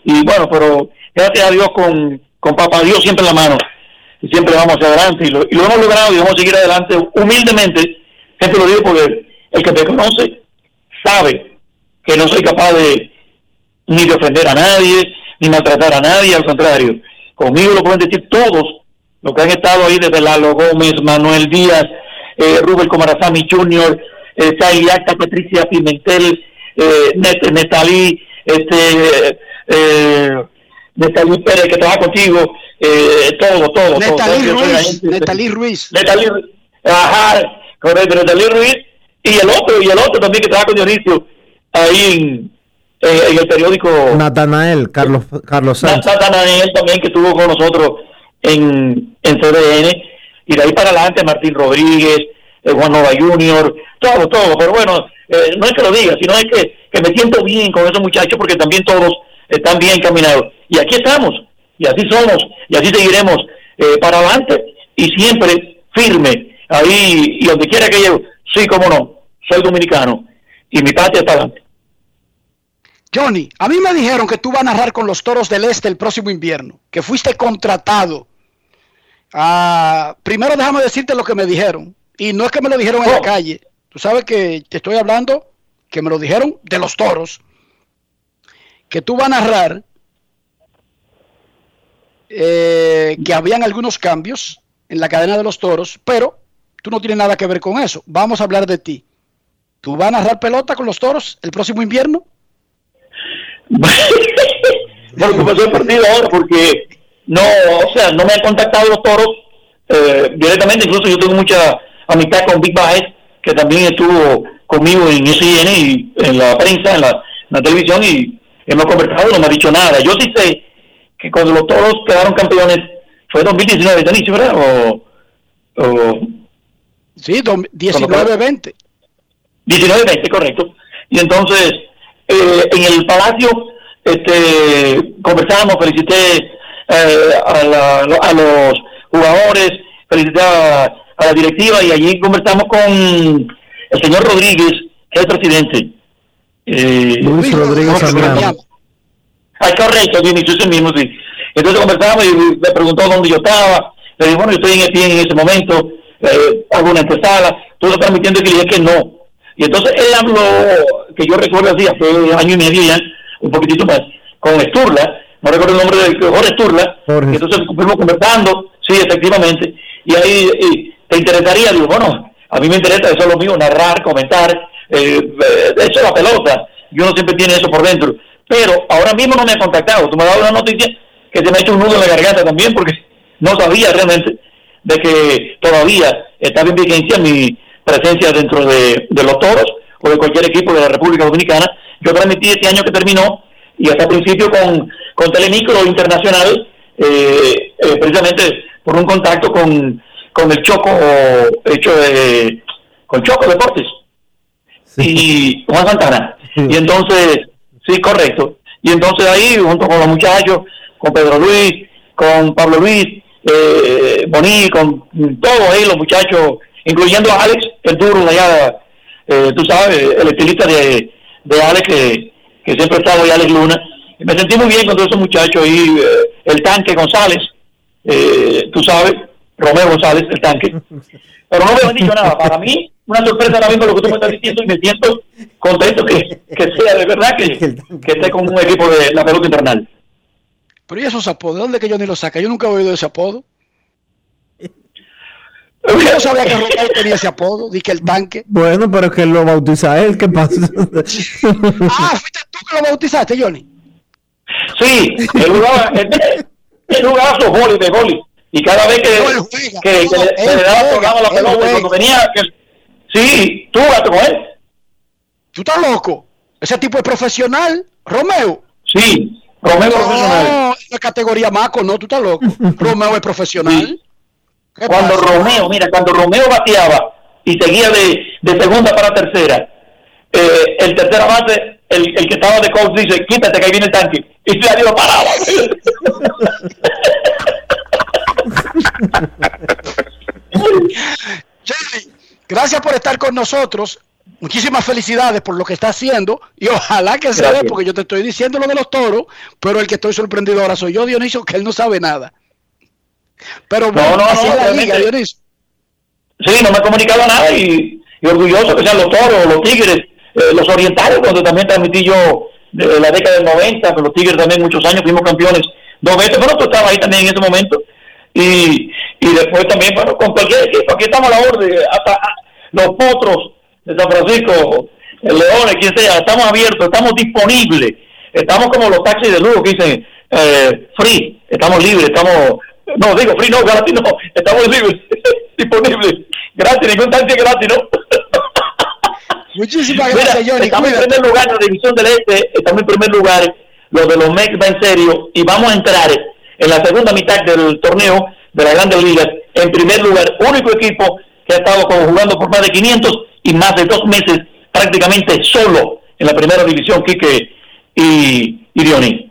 Y bueno, pero gracias a Dios con, con Papá Dios siempre en la mano. Y siempre vamos hacia adelante. Y lo, y lo hemos logrado y vamos a seguir adelante humildemente. Siempre lo digo porque el que me conoce sabe que no soy capaz de ni de ofender a nadie, ni maltratar a nadie, al contrario. Conmigo lo pueden decir todos los que han estado ahí desde Lalo Gómez, Manuel Díaz, eh, Rubén Comarazami Jr., eh, Acta, Patricia Pimentel, eh, Net, Netalí, este, eh, Netalí Pérez, que trabaja contigo, eh, todo, todo. Netalí todo, Ruiz, Netalí Ruiz. Netalí, ajá, correcto, Netalí Ruiz, y el otro, y el otro también que trabaja con Dionisio, ahí en, en, en el periódico. Natanael, Carlos, Carlos Sánchez. Natanael también que estuvo con nosotros en, en CDN, y de ahí para adelante Martín Rodríguez, eh, Juan Nova Junior, todo, todo, pero bueno, eh, no es que lo diga, sino es que, que me siento bien con esos muchachos porque también todos están bien encaminados. Y aquí estamos, y así somos, y así seguiremos eh, para adelante, y siempre firme, ahí, y donde quiera que llegue, sí, como no, soy dominicano, y mi patria está adelante. Johnny, a mí me dijeron que tú vas a narrar con los Toros del Este el próximo invierno, que fuiste contratado. Ah, primero déjame decirte lo que me dijeron. Y no es que me lo dijeron en la calle. Tú sabes que te estoy hablando, que me lo dijeron de los Toros. Que tú vas a narrar eh, que habían algunos cambios en la cadena de los Toros, pero tú no tienes nada que ver con eso. Vamos a hablar de ti. ¿Tú vas a narrar pelota con los Toros el próximo invierno? bueno, comenzó el partido ahora porque no, o sea, no me han contactado los toros eh, directamente, incluso yo tengo mucha amistad con Big Baez, que también estuvo conmigo en SIN y en la prensa, en la, en la televisión, y hemos conversado, no me ha dicho nada. Yo sí sé que cuando los toros quedaron campeones, fue 2019, Danicio, ¿verdad? O, o, sí, 19-20. 19-20, correcto. Y entonces, eh, en el Palacio, este, conversamos, felicité eh, a, la, a, los jugadores, felicité a, a, la directiva y allí conversamos con el señor Rodríguez, que es el presidente. Eh, Luis Rodríguez. Ah, correcto, Dionisio, ese mismo, sí. Entonces conversamos y me preguntó dónde yo estaba. Le dije, bueno, yo estoy en, en ese momento, eh, hago una todo está transmitiendo y le dije que no. Y entonces él habló, que yo recuerdo así, hace año y medio ya, un poquitito más, con Sturla, no recuerdo el nombre de Jorge Sturla, y entonces fuimos conversando, sí, efectivamente, y ahí y, te interesaría, digo, bueno, a mí me interesa, eso es lo mío, narrar, comentar, eh, de hecho la pelota, yo no siempre tiene eso por dentro, pero ahora mismo no me ha contactado, tú me has dado una noticia que se me ha hecho un nudo en la garganta también, porque no sabía realmente de que todavía estaba en vigencia mi presencia dentro de, los toros o de cualquier equipo de la República Dominicana. Yo transmití este año que terminó y hasta principio con, con Telemicro Internacional, eh, eh, precisamente por un contacto con, con el Choco hecho de, con Choco Deportes sí. y Juan Santana. Sí. Y entonces, sí, correcto. Y entonces ahí, junto con los muchachos, con Pedro Luis, con Pablo Luis, eh, Boní, con todos ahí los muchachos incluyendo a Alex, el duro de allá, eh, tú sabes, el estilista de, de Alex, que, que siempre estaba ahí, Alex Luna. Y me sentí muy bien con todos esos muchachos ahí, eh, el tanque González, eh, tú sabes, Romeo González, el tanque. Pero no me han dicho nada. Para mí, una sorpresa ahora mismo lo que tú me estás diciendo y me siento contento que, que sea de verdad que, que esté con un equipo de la pelota internacional. Pero ¿y esos apodos? ¿De dónde que yo ni los saca? Yo nunca he oído ese apodo. Yo no sabía que Romeo tenía ese apodo, di que el tanque. Bueno, pero es que lo bautiza él, ¿qué pasa? ah, fuiste tú que lo bautizaste, Johnny. Sí, él jugaba, él, él jugaba su boli de boli. Y cada vez que, no, que, que, no, que le, le daba programa la pelota, cuando venía, que, sí, tú jugaste con él. ¿Tú estás loco? Ese tipo es profesional, Romeo. Sí, Romeo es profesional. No, es la categoría Maco, no, tú estás loco. Romeo es profesional. ¿Qué Cuando pasa? Romeo, mira, cuando Romeo bateaba y seguía de, de segunda para tercera, eh, el tercera base, el, el que estaba de coach dice, quítate que ahí viene el tanque. Y nadie lo paraba. Jerry, gracias por estar con nosotros. Muchísimas felicidades por lo que está haciendo y ojalá que se dé, Gracias. porque yo te estoy diciendo lo de los toros, pero el que estoy sorprendido ahora soy yo, Dionisio, que él no sabe nada. Pero No, bueno, no, no, es la liga, Dionisio. Sí, no me he comunicado nada y, y orgulloso que sean los toros, los tigres, eh, los orientales, donde también transmití yo de la década del 90, con los tigres también muchos años fuimos campeones dos veces, pero tú estabas ahí también en ese momento. Y, y después también, bueno, con cualquier equipo, aquí estamos a la orden, hasta ah, los potros de San Francisco, el Leones, quien sea, estamos abiertos, estamos disponibles, estamos como los taxis de lujo que dicen eh, free, estamos libres, estamos, no digo free, no, gratis no, estamos libres, disponibles, gratis, ningún taxi es gratis, ¿no? Muchísimas Mira, gracias, Johnny. estamos en primer lugar en la división del Este, estamos en primer lugar, los de los Mex va en serio, y vamos a entrar en la segunda mitad del torneo de las grandes ligas, en primer lugar, único equipo que ha estado jugando por más de 500 y más de dos meses prácticamente solo en la primera división, Quique y, y.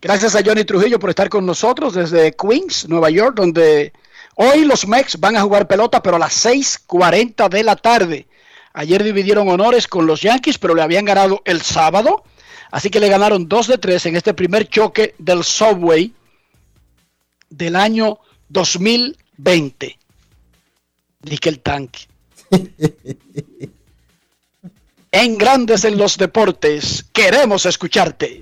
Gracias a Johnny Trujillo por estar con nosotros desde Queens, Nueva York, donde hoy los Mex van a jugar pelota, pero a las 6:40 de la tarde. Ayer dividieron honores con los Yankees, pero le habían ganado el sábado. Así que le ganaron 2 de 3 en este primer choque del Subway del año 2020. Dije el tanque. en Grandes en los Deportes, queremos escucharte.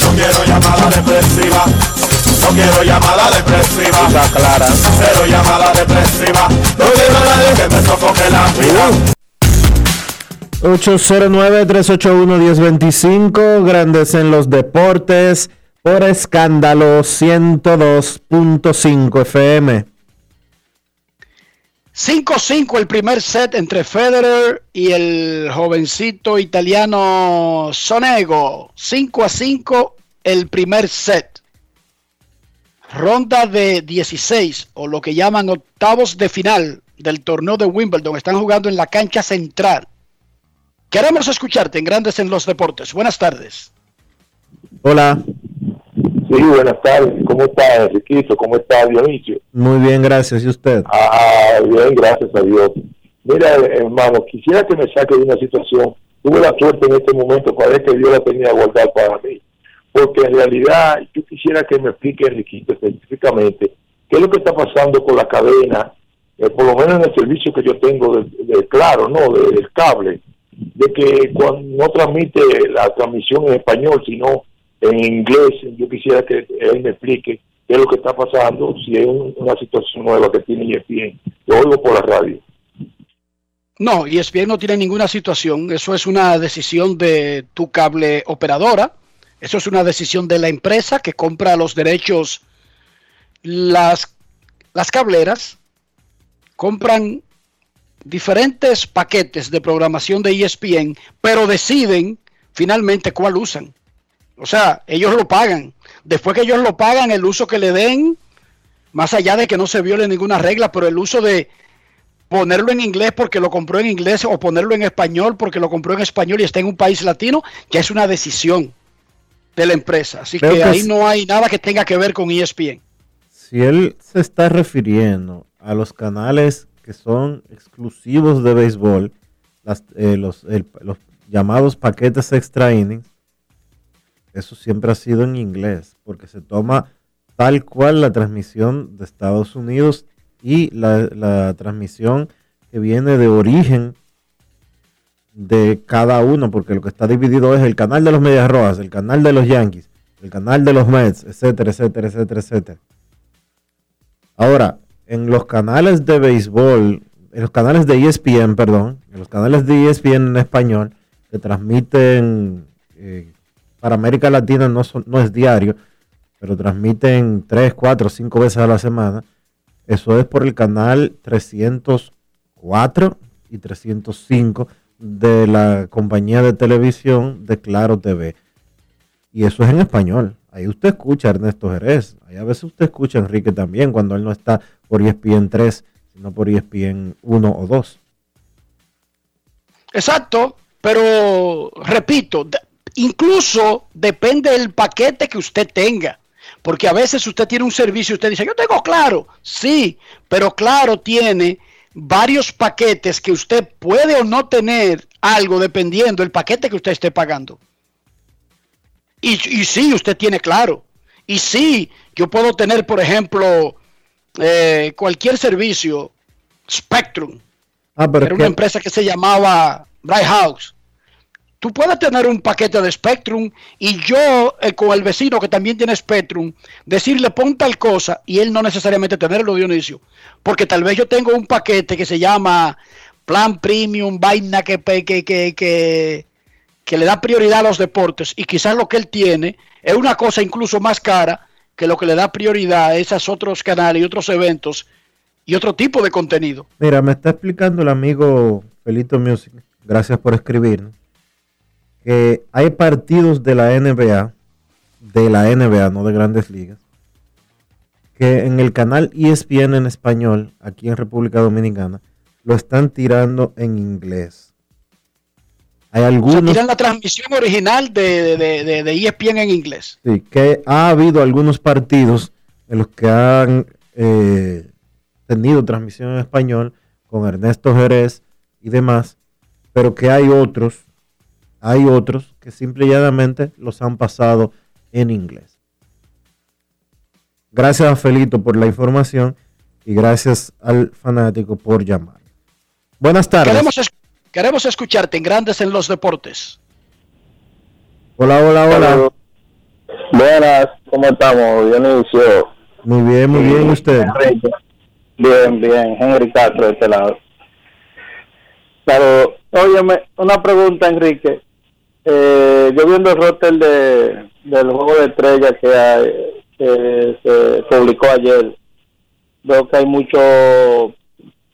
No quiero llamada depresiva. No quiero llamada depresiva. Está clara. Cero llamada depresiva. No quiero a nadie que me sofoque la vida. 809-381-1025, Grandes en los Deportes, por escándalo 102.5 FM. 5-5 el primer set entre Federer y el jovencito italiano Sonego. 5 a 5 el primer set. Ronda de 16 o lo que llaman octavos de final del torneo de Wimbledon. Están jugando en la cancha central. Queremos escucharte en Grandes en los Deportes. Buenas tardes. Hola, Sí, buenas tardes. ¿Cómo está, Enriquito? ¿Cómo está, Dionisio? muy bien, gracias. ¿Y usted? Ah, bien, gracias a Dios. Mira, hermano, quisiera que me saque de una situación. Tuve la suerte en este momento, parece que Dios la tenía guardada para mí. Porque en realidad yo quisiera que me explique, Enriquito, específicamente, qué es lo que está pasando con la cadena, eh, por lo menos en el servicio que yo tengo de, de claro, ¿no? De- del cable, de que cuando no transmite la transmisión en español, sino en inglés, yo quisiera que él me explique qué es lo que está pasando, si es un- una situación nueva que tiene ESPN. Lo oigo por la radio. No, ESPN no tiene ninguna situación. Eso es una decisión de tu cable operadora. Eso es una decisión de la empresa que compra los derechos. Las, las cableras compran diferentes paquetes de programación de ESPN, pero deciden finalmente cuál usan. O sea, ellos lo pagan. Después que ellos lo pagan, el uso que le den, más allá de que no se viole ninguna regla, pero el uso de ponerlo en inglés porque lo compró en inglés o ponerlo en español porque lo compró en español y está en un país latino, ya es una decisión de la empresa. Así Creo que, que ahí no hay nada que tenga que ver con ESPN. Si él se está refiriendo a los canales que son exclusivos de béisbol, eh, los llamados paquetes extra innings, eso siempre ha sido en inglés, porque se toma tal cual la transmisión de Estados Unidos y la, la transmisión que viene de origen de cada uno, porque lo que está dividido es el canal de los Medias Rojas, el canal de los Yankees, el canal de los Mets, etcétera, etcétera, etcétera, etcétera. Ahora, en los canales de béisbol, en los canales de ESPN, perdón, en los canales de ESPN en español, que transmiten eh, para América Latina no, son- no es diario, pero transmiten 3, 4, 5 veces a la semana. Eso es por el canal 4 y 305 de la compañía de televisión de Claro TV. Y eso es en español. Ahí usted escucha a Ernesto Jerez. Ahí a veces usted escucha a Enrique también cuando él no está por ESPN 3, sino por ESPN 1 o 2. Exacto, pero repito, incluso depende del paquete que usted tenga. Porque a veces usted tiene un servicio y usted dice, yo tengo claro, sí, pero claro tiene varios paquetes que usted puede o no tener algo dependiendo del paquete que usted esté pagando. Y, y sí, usted tiene claro. Y sí, yo puedo tener, por ejemplo, eh, cualquier servicio, Spectrum. Ah, pero Era una que- empresa que se llamaba Bright House. Tú puedes tener un paquete de Spectrum y yo eh, con el vecino que también tiene Spectrum, decirle pon tal cosa y él no necesariamente tenerlo, Dionisio. Porque tal vez yo tengo un paquete que se llama Plan Premium, vaina que, que, que, que, que le da prioridad a los deportes y quizás lo que él tiene es una cosa incluso más cara que lo que le da prioridad a esos otros canales y otros eventos y otro tipo de contenido. Mira, me está explicando el amigo Felito Music, gracias por escribirnos, que hay partidos de la NBA, de la NBA, no de grandes ligas, que en el canal ESPN en español, aquí en República Dominicana, lo están tirando en inglés. Hay O sea, algunos tiran la transmisión original de, de, de, de E ESPN en inglés. sí, que ha habido algunos partidos en los que han eh, tenido transmisión en español con Ernesto Jerez y demás, pero que hay otros, hay otros que simple y llanamente los han pasado en inglés. Gracias a Felito por la información y gracias al fanático por llamar. Buenas tardes. Queremos, queremos escucharte en Grandes en los Deportes. Hola, hola, hola. Buenas, ¿cómo estamos? Dionisio. Muy bien, muy bien. ¿y usted? Enrique. Bien, bien. Henry Castro de este lado. Claro, óyeme, una pregunta, Enrique. Eh, yo viendo el roster de, del juego de estrellas que, hay- que se publicó ayer, veo que hay muchos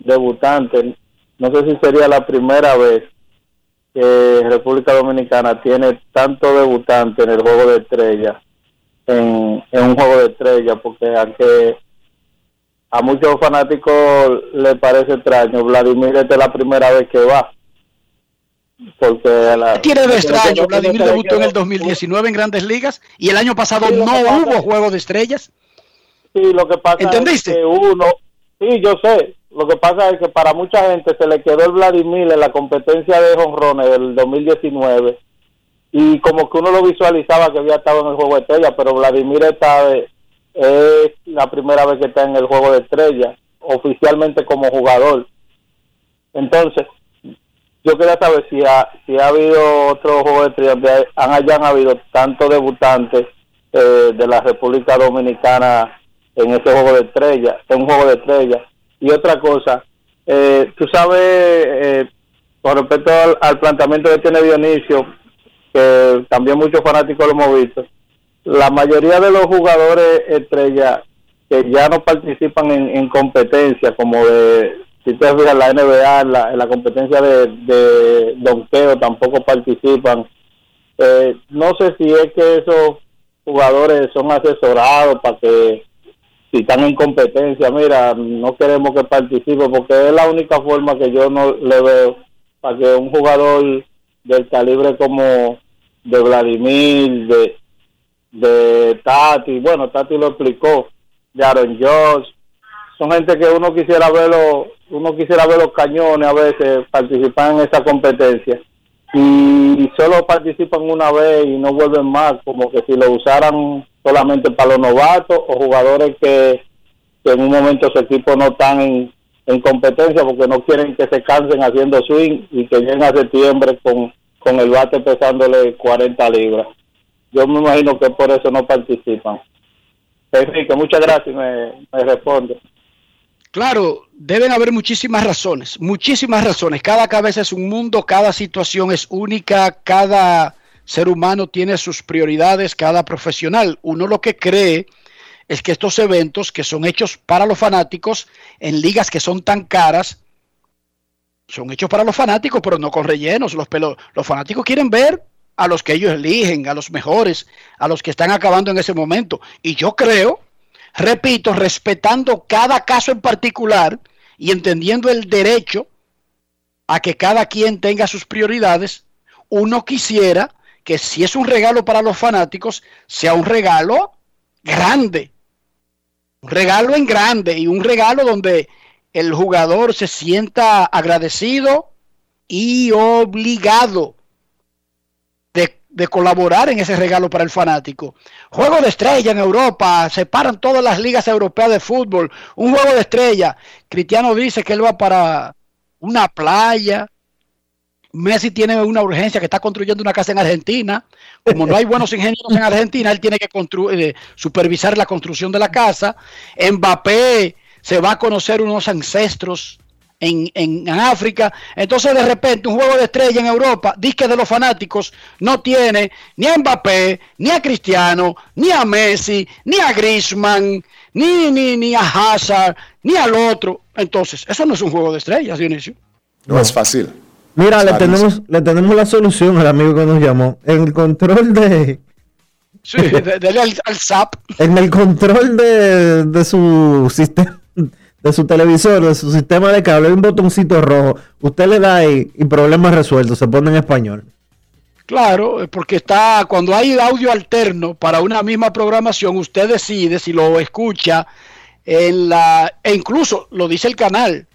debutantes. No sé si sería la primera vez que República Dominicana tiene tanto debutante en el juego de estrellas, en, en un juego de estrellas, porque aunque a muchos fanáticos le parece extraño, Vladimir esta es la primera vez que va. Porque la, Tiene de extraño, Vladimir debutó en el 2019 en Grandes Ligas y el año pasado Sí, no pasa- hubo Juego de Estrellas. Sí, lo que pasa ¿Entendiste? es que uno, sí, yo sé, lo que pasa es que para mucha gente se le quedó el Vladimir en la competencia de jonrones del 2019 y como que uno lo visualizaba que había estado en el juego de estrella, pero Vladimir está de- es la primera vez que está en el juego de estrella, oficialmente como jugador. Entonces, yo quería saber si ha, si ha habido otro juego de estrella donde han, hayan habido tantos debutantes eh, de la República Dominicana en ese juego de estrella, en un juego de estrella. Y otra cosa, eh, tú sabes, eh, con respecto al, al planteamiento que tiene Dionisio, que también muchos fanáticos lo hemos visto, la mayoría de los jugadores estrella que ya no participan en, en competencia, como de, si te fijas, la NBA, la, en la competencia de, de donqueo tampoco participan. Eh, no sé si es que esos jugadores son asesorados para que si están en competencia, mira, no queremos que participe porque es la única forma que yo no le veo para que un jugador del calibre como de Vladimir, de, de Tati, bueno, Tati lo explicó, de Aaron Josh, son gente que uno quisiera verlo, uno quisiera ver los cañones a veces participar en esa competencia y solo participan una vez y no vuelven más, como que si lo usaran solamente para los novatos o jugadores que, en un momento su equipo no están en, en competencia porque no quieren que se cansen haciendo swing y que lleguen a septiembre con, con el bate pesándole 40 libras. Yo me imagino que por eso no participan. Enrique, muchas gracias me, me responde. Claro, deben haber muchísimas razones, muchísimas razones. Cada cabeza es un mundo, cada situación es única, cada ser humano tiene sus prioridades, cada profesional. Uno lo que cree es que estos eventos que son hechos para los fanáticos en ligas que son tan caras, son hechos para los fanáticos, pero no con rellenos. Los, pelo- los fanáticos quieren ver a los que ellos eligen, a los mejores, a los que están acabando en ese momento. Y yo creo, repito, respetando cada caso en particular y entendiendo el derecho a que cada quien tenga sus prioridades, uno quisiera que si es un regalo para los fanáticos, sea un regalo grande. Un regalo en grande y un regalo donde el jugador se sienta agradecido y obligado de, de colaborar en ese regalo para el fanático. Juego de estrella en Europa, se paran todas las ligas europeas de fútbol, un juego de estrella. Cristiano dice que él va para una playa. Messi tiene una urgencia que está construyendo una casa en Argentina. Como no hay buenos ingenieros en Argentina, él tiene que eh, supervisar la construcción de la casa. Mbappé se va a conocer unos ancestros en, en África. Entonces, de repente, un juego de estrella en Europa, disque de los fanáticos, no tiene ni a Mbappé, ni a Cristiano, ni a Messi, ni a Griezmann, ni, ni, ni a Hazard, ni al otro. Entonces, eso no es un juego de estrellas, Dionisio. No es fácil. Mira, le tenemos, le tenemos la solución al amigo que nos llamó. En el control de. Sí, de- dele al, al zap. En el control de, de su sistema. De su televisor, de su sistema de cable, hay un botoncito rojo. Usted le da ahí y problema resuelto. Se pone en español. Claro, eh, porque está cuando hay audio alterno para una misma programación, usted decide si lo escucha en la e incluso lo dice el canal.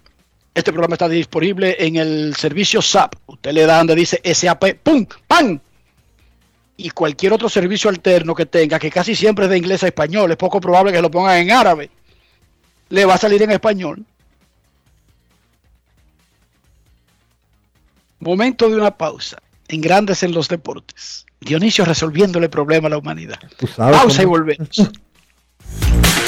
Este programa está disponible en el servicio SAP. Usted le da donde dice SAP, pum, pam. Y cualquier otro servicio alterno que tenga, que casi siempre es de inglés a español, es poco probable que lo pongan en árabe. Le va a salir en español. Momento de una pausa. En Grandes en los Deportes. Dionisio resolviéndole el problema a la humanidad. Pausa y volvemos.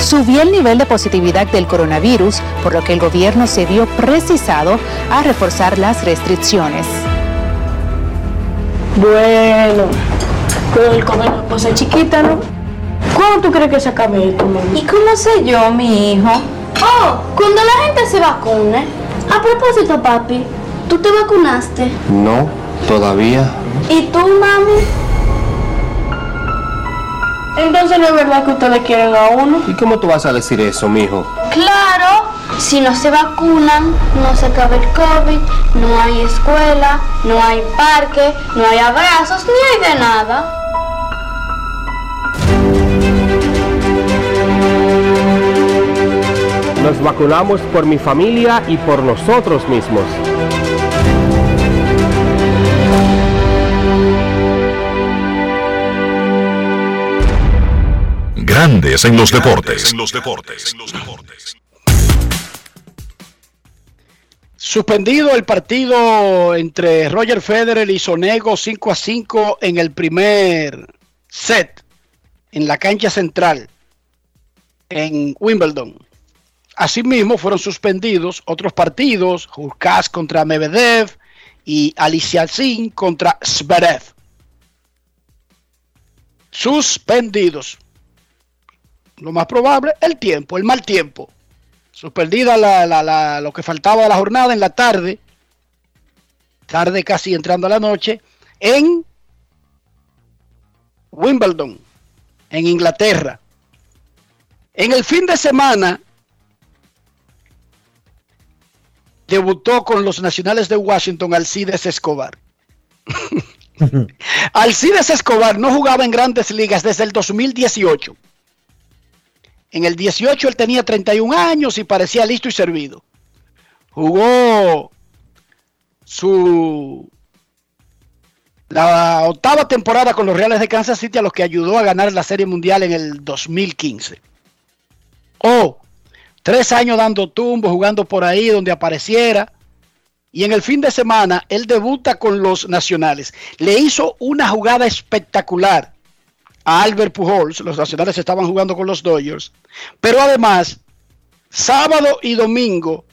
Subió el nivel de positividad del coronavirus, por lo que el gobierno se vio precisado a reforzar las restricciones. Bueno, pero el comer una cosa chiquita, ¿no? ¿Cuándo tú crees que se acabe esto, mami? ¿Y cómo sé yo, mi hijo? Oh, cuando la gente se vacune. A propósito, papi, ¿tú te vacunaste? No, todavía. ¿Y tú, mami? Entonces no es verdad que ustedes quieren a uno. ¿Y cómo tú vas a decir eso, mijo? Claro, si no se vacunan, no se acaba el COVID, no hay escuela, no hay parque, no hay abrazos, ni hay de nada. Nos vacunamos por mi familia y por nosotros mismos. Grandes en los deportes. Suspendido el partido entre Roger Federer y Sonego 5 a 5 en el primer set en la cancha central en Wimbledon. Asimismo fueron suspendidos otros partidos, Hurkacz contra Medvedev y Alicia Sin contra Zverev. Suspendidos. Lo más probable, el tiempo, el mal tiempo. Suspendida la, la- la- lo que faltaba de la jornada en la tarde, tarde casi entrando a la noche, en Wimbledon, en Inglaterra. En el fin de semana debutó con los Nacionales de Washington Alcides Escobar. Alcides Escobar no jugaba en grandes ligas desde el 2018. En el 18 él tenía 31 años y parecía listo y servido. Jugó su la octava temporada con los Reales de Kansas City a los que ayudó a ganar la Serie Mundial en el 2015. Oh, Tres años dando tumbo, jugando por ahí donde apareciera. Y en el fin de semana, él debuta con los nacionales. Le hizo una jugada espectacular a Albert Pujols. Los nacionales estaban jugando con los Dodgers. Pero además, sábado y domingo,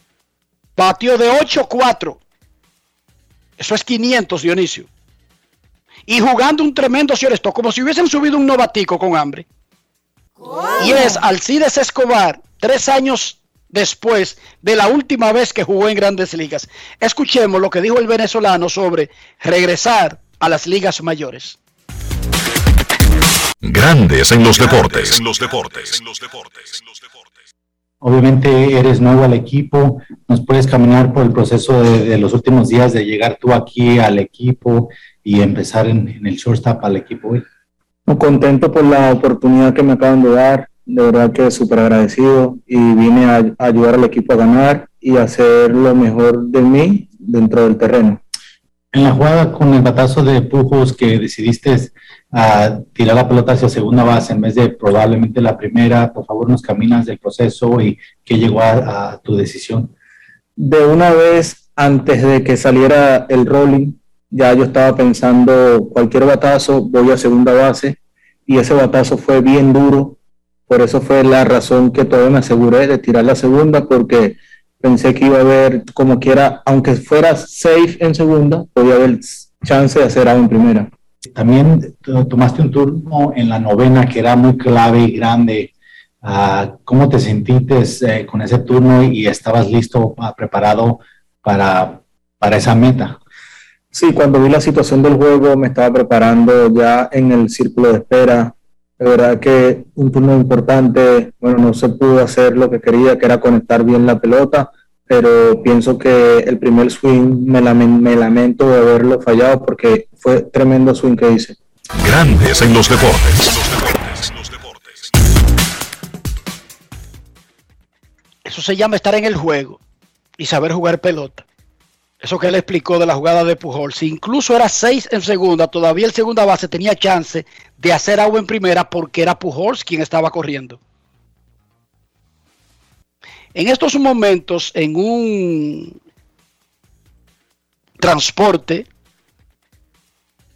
batió de 8-4. Eso es 500, Dionisio. Y jugando un tremendo esto como si hubiesen subido un novatico con hambre. Y es Alcides Escobar, tres años después de la última vez que jugó en grandes ligas. Escuchemos lo que dijo el venezolano sobre regresar a las ligas mayores. Grandes en los deportes. En los deportes. Obviamente eres nuevo al equipo, nos puedes caminar por el proceso de, los últimos días de llegar tú aquí al equipo y empezar en, el shortstop al equipo hoy. Muy contento por la oportunidad que me acaban de dar, de verdad que súper agradecido y vine a, ayudar al equipo a ganar y hacer lo mejor de mí dentro del terreno. En la jugada con el batazo de Pujos que decidiste a tirar la pelota hacia segunda base en vez de probablemente la primera, por favor nos caminas del proceso y qué llegó a, tu decisión. De una vez antes de que saliera el rolling, ya yo estaba pensando cualquier batazo, voy a segunda base y ese batazo fue bien duro, por eso fue la razón que todavía me aseguré de tirar la segunda porque pensé que iba a haber como quiera, aunque fuera safe en segunda, podía haber chance de hacer algo en primera. También tomaste un turno en la novena que era muy clave y grande. Ah, ¿Cómo te sentiste eh, con ese turno y estabas listo, ah, preparado para, para esa meta? Sí, cuando vi la situación del juego me estaba preparando ya en el círculo de espera. De verdad que un turno importante, bueno, no se pudo hacer lo que quería, que era conectar bien la pelota, pero pienso que el primer swing me, me lamento de haberlo fallado porque fue tremendo swing que hice. Grandes en los deportes. Los deportes, Eso se llama estar en el juego y saber jugar pelota. Eso que él explicó de la jugada de Pujol. Si incluso era seis en segunda, todavía el segunda base tenía chance de hacer agua en primera porque era Pujols quien estaba corriendo. En estos momentos, en un transporte,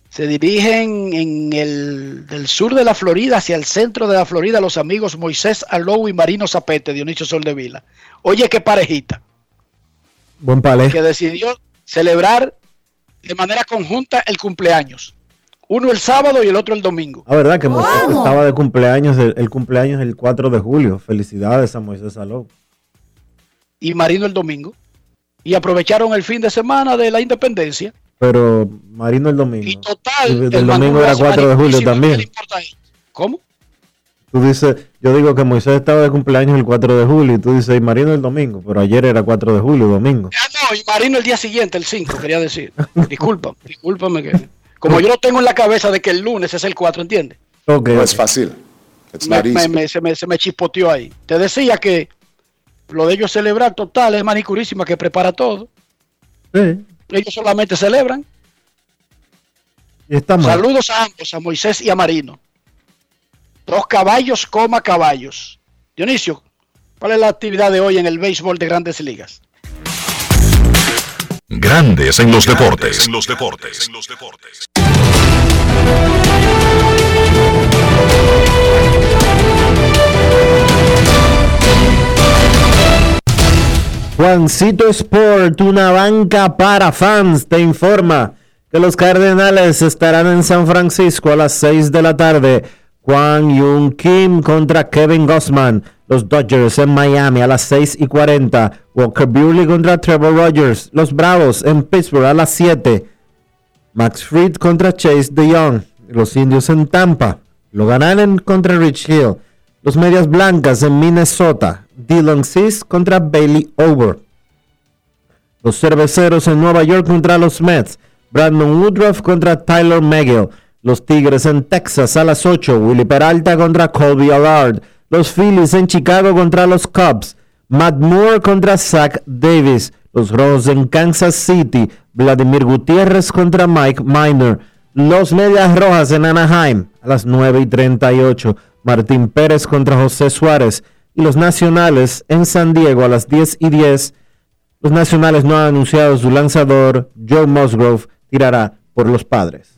se dirigen en el del sur de la Florida hacia el centro de la Florida los amigos Moisés Alou y Marino Zapete, Dionisio Sol de Vila. Oye, qué parejita. Buen. Que decidió celebrar de manera conjunta el cumpleaños. Uno el sábado y el otro el domingo. La verdad que Moisés estaba de cumpleaños, el, el, cumpleaños el 4 de julio. Felicidades a Moisés Alou y Marino el domingo. Y aprovecharon el fin de semana de la independencia. Pero Marino el domingo. Y total. el, domingo era 4 de julio también. ¿Cómo? Tú dices, yo digo que Moisés estaba de cumpleaños el 4 de julio y tú dices, y Marino el domingo, pero ayer era 4 de julio, domingo. Ah, no, y Marino el día siguiente, el 5, quería decir. Disculpa, discúlpame que... Como yo lo tengo en la cabeza de que el lunes es el 4, ¿entiendes? Okay, no es fácil. Me, se, me, se me chispoteó ahí. Te decía que lo de ellos celebrar total es manicurísima que prepara todo. Ellos solamente celebran. Saludos a ambos, a Moisés y a Marino. Dos caballos, coma caballos. Dionisio, ¿cuál es la actividad de hoy en el béisbol de grandes ligas? Grandes en los deportes. En los deportes. En los deportes. Juancito Sport, una banca para fans, te informa que los Cardenales estarán en San Francisco a las 6 de la tarde. Juan Yun Kim contra Kevin Gossman. Los Dodgers en Miami a las 6 y 40. Walker Buehler contra Trevor Rogers. Los Bravos en Pittsburgh a las 7. Max Fried contra Chase DeYoung. Los Indios en Tampa. Logan Allen contra Rich Hill. Los Medias Blancas en Minnesota. Dylan Cis contra Bailey Over. Los Cerveceros en Nueva York contra los Mets. Brandon Woodruff contra Tyler McGill. Los Tigres en Texas a las 8. Willy Peralta contra Colby Allard. Los Phillies en Chicago contra los Cubs. Matt Moore contra Zach Davis. Los Rojos en Kansas City. Vladimir Gutiérrez contra Mike Miner. Los Medias Rojas en Anaheim a las 9 y 38. Martín Pérez contra José Suárez. y los Nacionales en San Diego a las 10 y 10. Los Nacionales no han anunciado su lanzador, Joe Musgrove, tirará por los padres.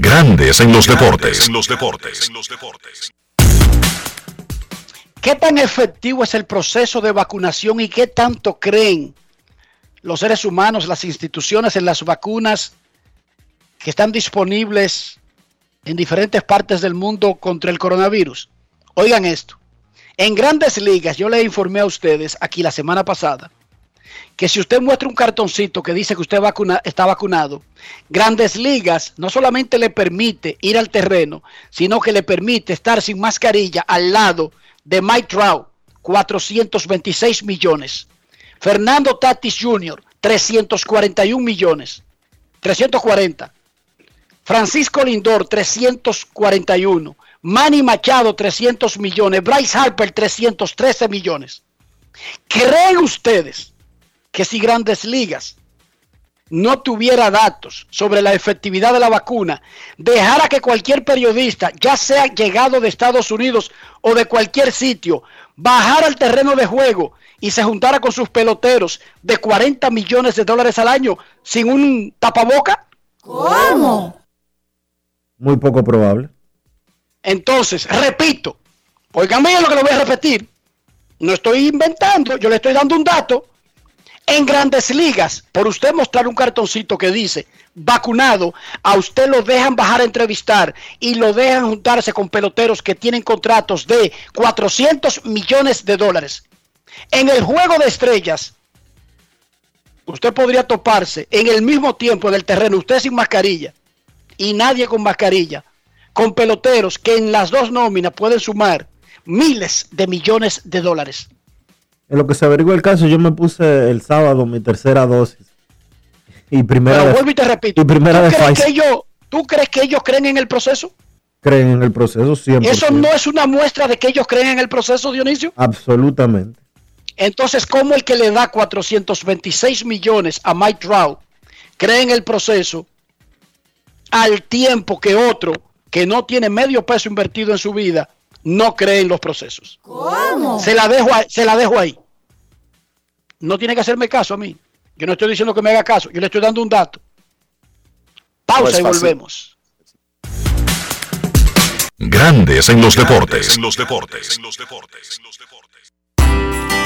Grandes en los deportes. En los deportes. ¿Qué tan efectivo es el proceso de vacunación y qué tanto creen los seres humanos, las instituciones en las vacunas que están disponibles en diferentes partes del mundo contra el coronavirus? Oigan esto. En grandes ligas, yo le informé a ustedes aquí la semana pasada que si usted muestra un cartoncito que dice que usted está vacunado, Grandes Ligas no solamente le permite ir al terreno, sino que le permite estar sin mascarilla al lado de Mike Trout, 426 millones. Fernando Tatis Jr., 341 millones. 340. Francisco Lindor, 341. Manny Machado, 300 millones. Bryce Harper, 313 millones. ¿Creen ustedes que si grandes ligas no tuviera datos sobre la efectividad de la vacuna, dejara que cualquier periodista, ya sea llegado de Estados Unidos o de cualquier sitio, bajara al terreno de juego y se juntara con sus peloteros de 40 millones de dólares al año sin un tapaboca? ¿Cómo? Muy poco probable. Entonces, repito, oigan bien lo que lo voy a repetir. No estoy inventando, yo le estoy dando un dato en grandes ligas, por usted mostrar un cartoncito que dice vacunado, a usted lo dejan bajar a entrevistar y lo dejan juntarse con peloteros que tienen contratos de 400 millones de dólares. En el juego de estrellas, usted podría toparse en el mismo tiempo en el terreno, usted sin mascarilla y nadie con mascarilla, con peloteros que en las dos nóminas pueden sumar miles de millones de dólares. En lo que se averigua el caso, yo me puse el sábado mi tercera dosis. Y primera Pero vuelvo y te repito. Y primera ¿tú, crees que ellos, ¿Tú crees que ellos creen en el proceso? Creen en el proceso siempre. ¿Eso no es una muestra de que ellos creen en el proceso, Dionisio? Absolutamente. Entonces, ¿cómo el que le da 426 millones a Mike Trout cree en el proceso al tiempo que otro que no tiene medio peso invertido en su vida no cree en los procesos. ¿Cómo? Se la dejo, se la dejo ahí. No tiene que hacerme caso a mí. Yo no estoy diciendo que me haga caso. Yo le estoy dando un dato. Pausa y volvemos. Grandes en los deportes. En los deportes. En los deportes.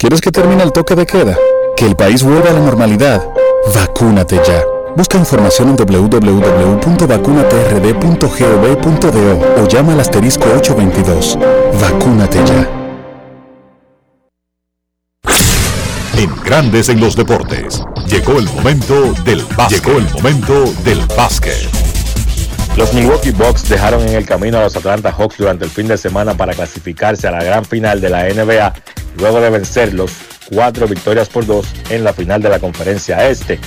¿Quieres que termine el toque de queda? ¿Que el país vuelva a la normalidad? Vacúnate ya. Busca información en www.vacunatrd.gov.do o llama al asterisco 822. Vacúnate ya. En Grandes en los Deportes. Llegó el momento del básquet. Llegó el momento del básquet. Los Milwaukee Bucks dejaron en el camino a los Atlanta Hawks durante el fin de semana para clasificarse a la gran final de la NBA, luego de vencerlos cuatro victorias por dos en la final de la conferencia este.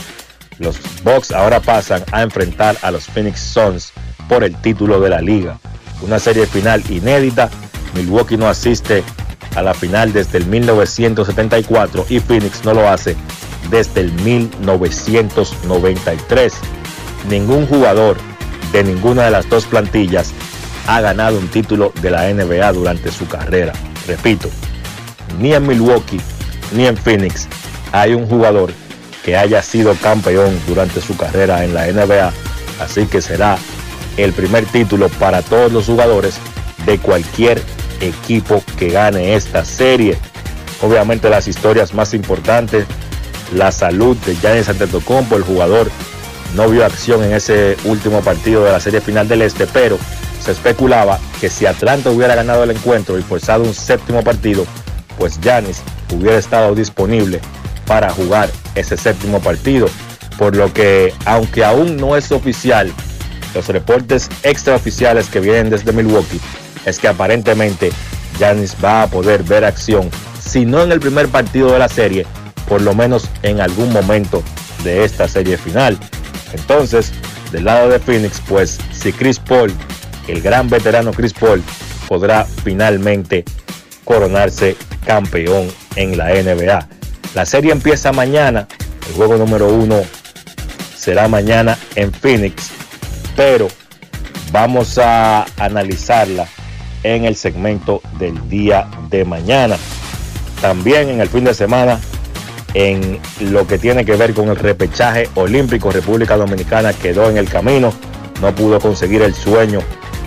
Los Bucks ahora pasan a enfrentar a los Phoenix Suns por el título de la liga. Una serie final inédita. Milwaukee no asiste a la final desde el 1974 y Phoenix no lo hace desde el 1993. Ningún jugador de ninguna de las dos plantillas ha ganado un título de la NBA durante su carrera. Repito, ni en Milwaukee ni en Phoenix hay un jugador que haya sido campeón durante su carrera en la NBA, así que será el primer título para todos los jugadores de cualquier equipo que gane esta serie. Obviamente las historias más importantes, la salud de Giannis Antetokounmpo, el jugador no vio acción en ese último partido de la serie final del Este, pero se especulaba que si Atlanta hubiera ganado el encuentro y forzado un séptimo partido, pues Giannis hubiera estado disponible para jugar ese séptimo partido. Por lo que, aunque aún no es oficial, los reportes extraoficiales que vienen desde Milwaukee es que aparentemente Giannis va a poder ver acción, si no en el primer partido de la serie, por lo menos en algún momento de esta serie final. Entonces, del lado de Phoenix, pues si Chris Paul, el gran veterano Chris Paul, podrá finalmente coronarse campeón en la NBA. La serie empieza mañana, el juego número uno será mañana en Phoenix, pero vamos a analizarla en el segmento del día de mañana. También en el fin de semana, en lo que tiene que ver con el repechaje olímpico, República Dominicana quedó en el camino, no pudo conseguir el sueño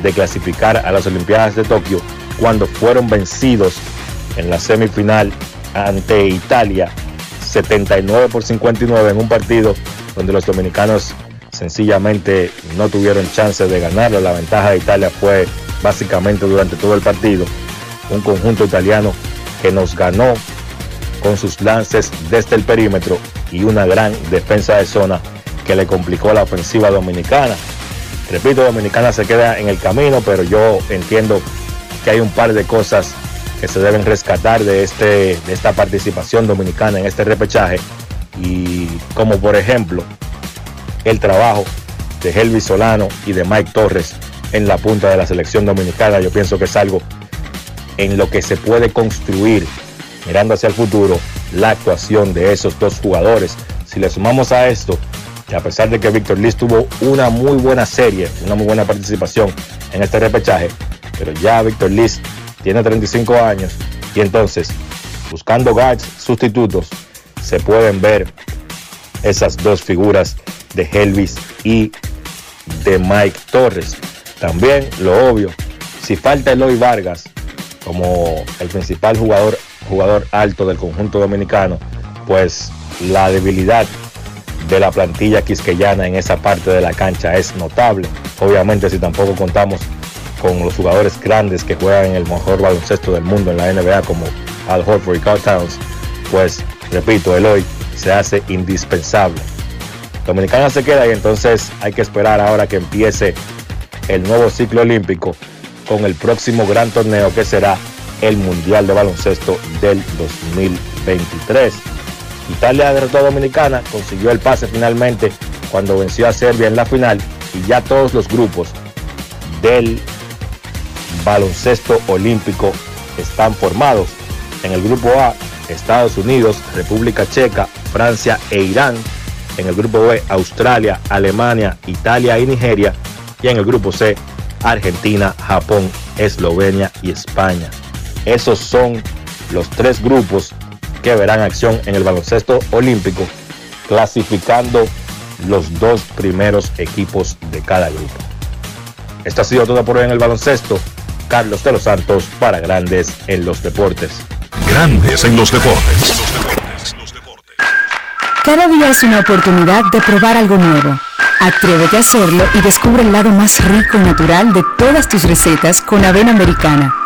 de clasificar a las Olimpiadas de Tokio cuando fueron vencidos en la semifinal ante Italia 79 por 59 en un partido donde los dominicanos sencillamente no tuvieron chance de ganarlo. La ventaja de Italia fue básicamente durante todo el partido. Un conjunto italiano que nos ganó con sus lances desde el perímetro y una gran defensa de zona que le complicó la ofensiva dominicana. Repito, Dominicana se queda en el camino, pero yo entiendo que hay un par de cosas que se deben rescatar de, este, de esta participación dominicana en este repechaje. Y como por ejemplo el trabajo de Helvis Solano y de Mike Torres en la punta de la selección dominicana. Yo pienso que es algo en lo que se puede construir, mirando hacia el futuro, la actuación de esos dos jugadores. Si le sumamos a esto, que a pesar de que Víctor Liz tuvo una muy buena serie, una muy buena participación en este repechaje, pero ya Víctor Liz tiene 35 años y entonces, buscando guards sustitutos, se pueden ver esas dos figuras de Helvis y de Mike Torres. También lo obvio, si falta Eloy Vargas como el principal jugador, jugador alto del conjunto dominicano, pues la debilidad de la plantilla quisqueyana en esa parte de la cancha es notable. Obviamente si tampoco contamos con los jugadores grandes que juegan en el mejor baloncesto del mundo en la NBA como Al Horford y Carl pues repito, Eloy se hace indispensable. Dominicana se queda y entonces hay que esperar ahora que empiece el nuevo ciclo olímpico con el próximo gran torneo que será el Mundial de Baloncesto del 2023. Italia derrotó a Dominicana, consiguió el pase finalmente cuando venció a Serbia en la final y ya todos los grupos del baloncesto olímpico están formados. En el grupo A, Estados Unidos, República Checa, Francia e Irán. En el grupo B, Australia, Alemania, Italia y Nigeria. Y en el grupo C, Argentina, Japón, Eslovenia y España. Esos son los tres grupos que verán acción en el baloncesto olímpico, clasificando los dos primeros equipos de cada grupo. Esto ha sido todo por hoy en el baloncesto. Carlos de los Santos para Grandes en los Deportes. Grandes en los Deportes. Cada día es una oportunidad de probar algo nuevo. Atrévete a hacerlo y descubre el lado más rico y natural de todas tus recetas con avena americana.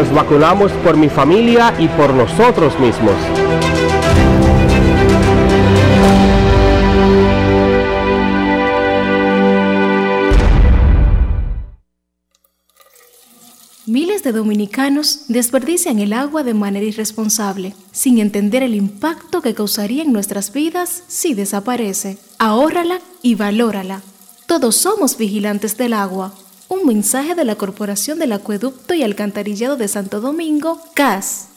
Nos vacunamos por mi familia y por nosotros mismos. Miles de dominicanos desperdician el agua de manera irresponsable, sin entender el impacto que causaría en nuestras vidas si desaparece. Ahórrala y valórala. Todos somos vigilantes del agua. Un mensaje de la Corporación del Acueducto y Alcantarillado de Santo Domingo, CAS.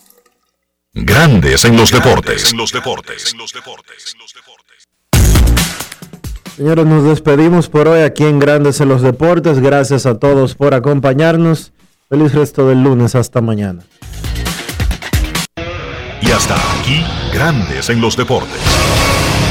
Grandes en los deportes. Señores, nos despedimos por hoy aquí en Grandes en los Deportes. Gracias a todos por acompañarnos. Feliz resto del lunes. Hasta mañana. Y hasta aquí, Grandes en los Deportes.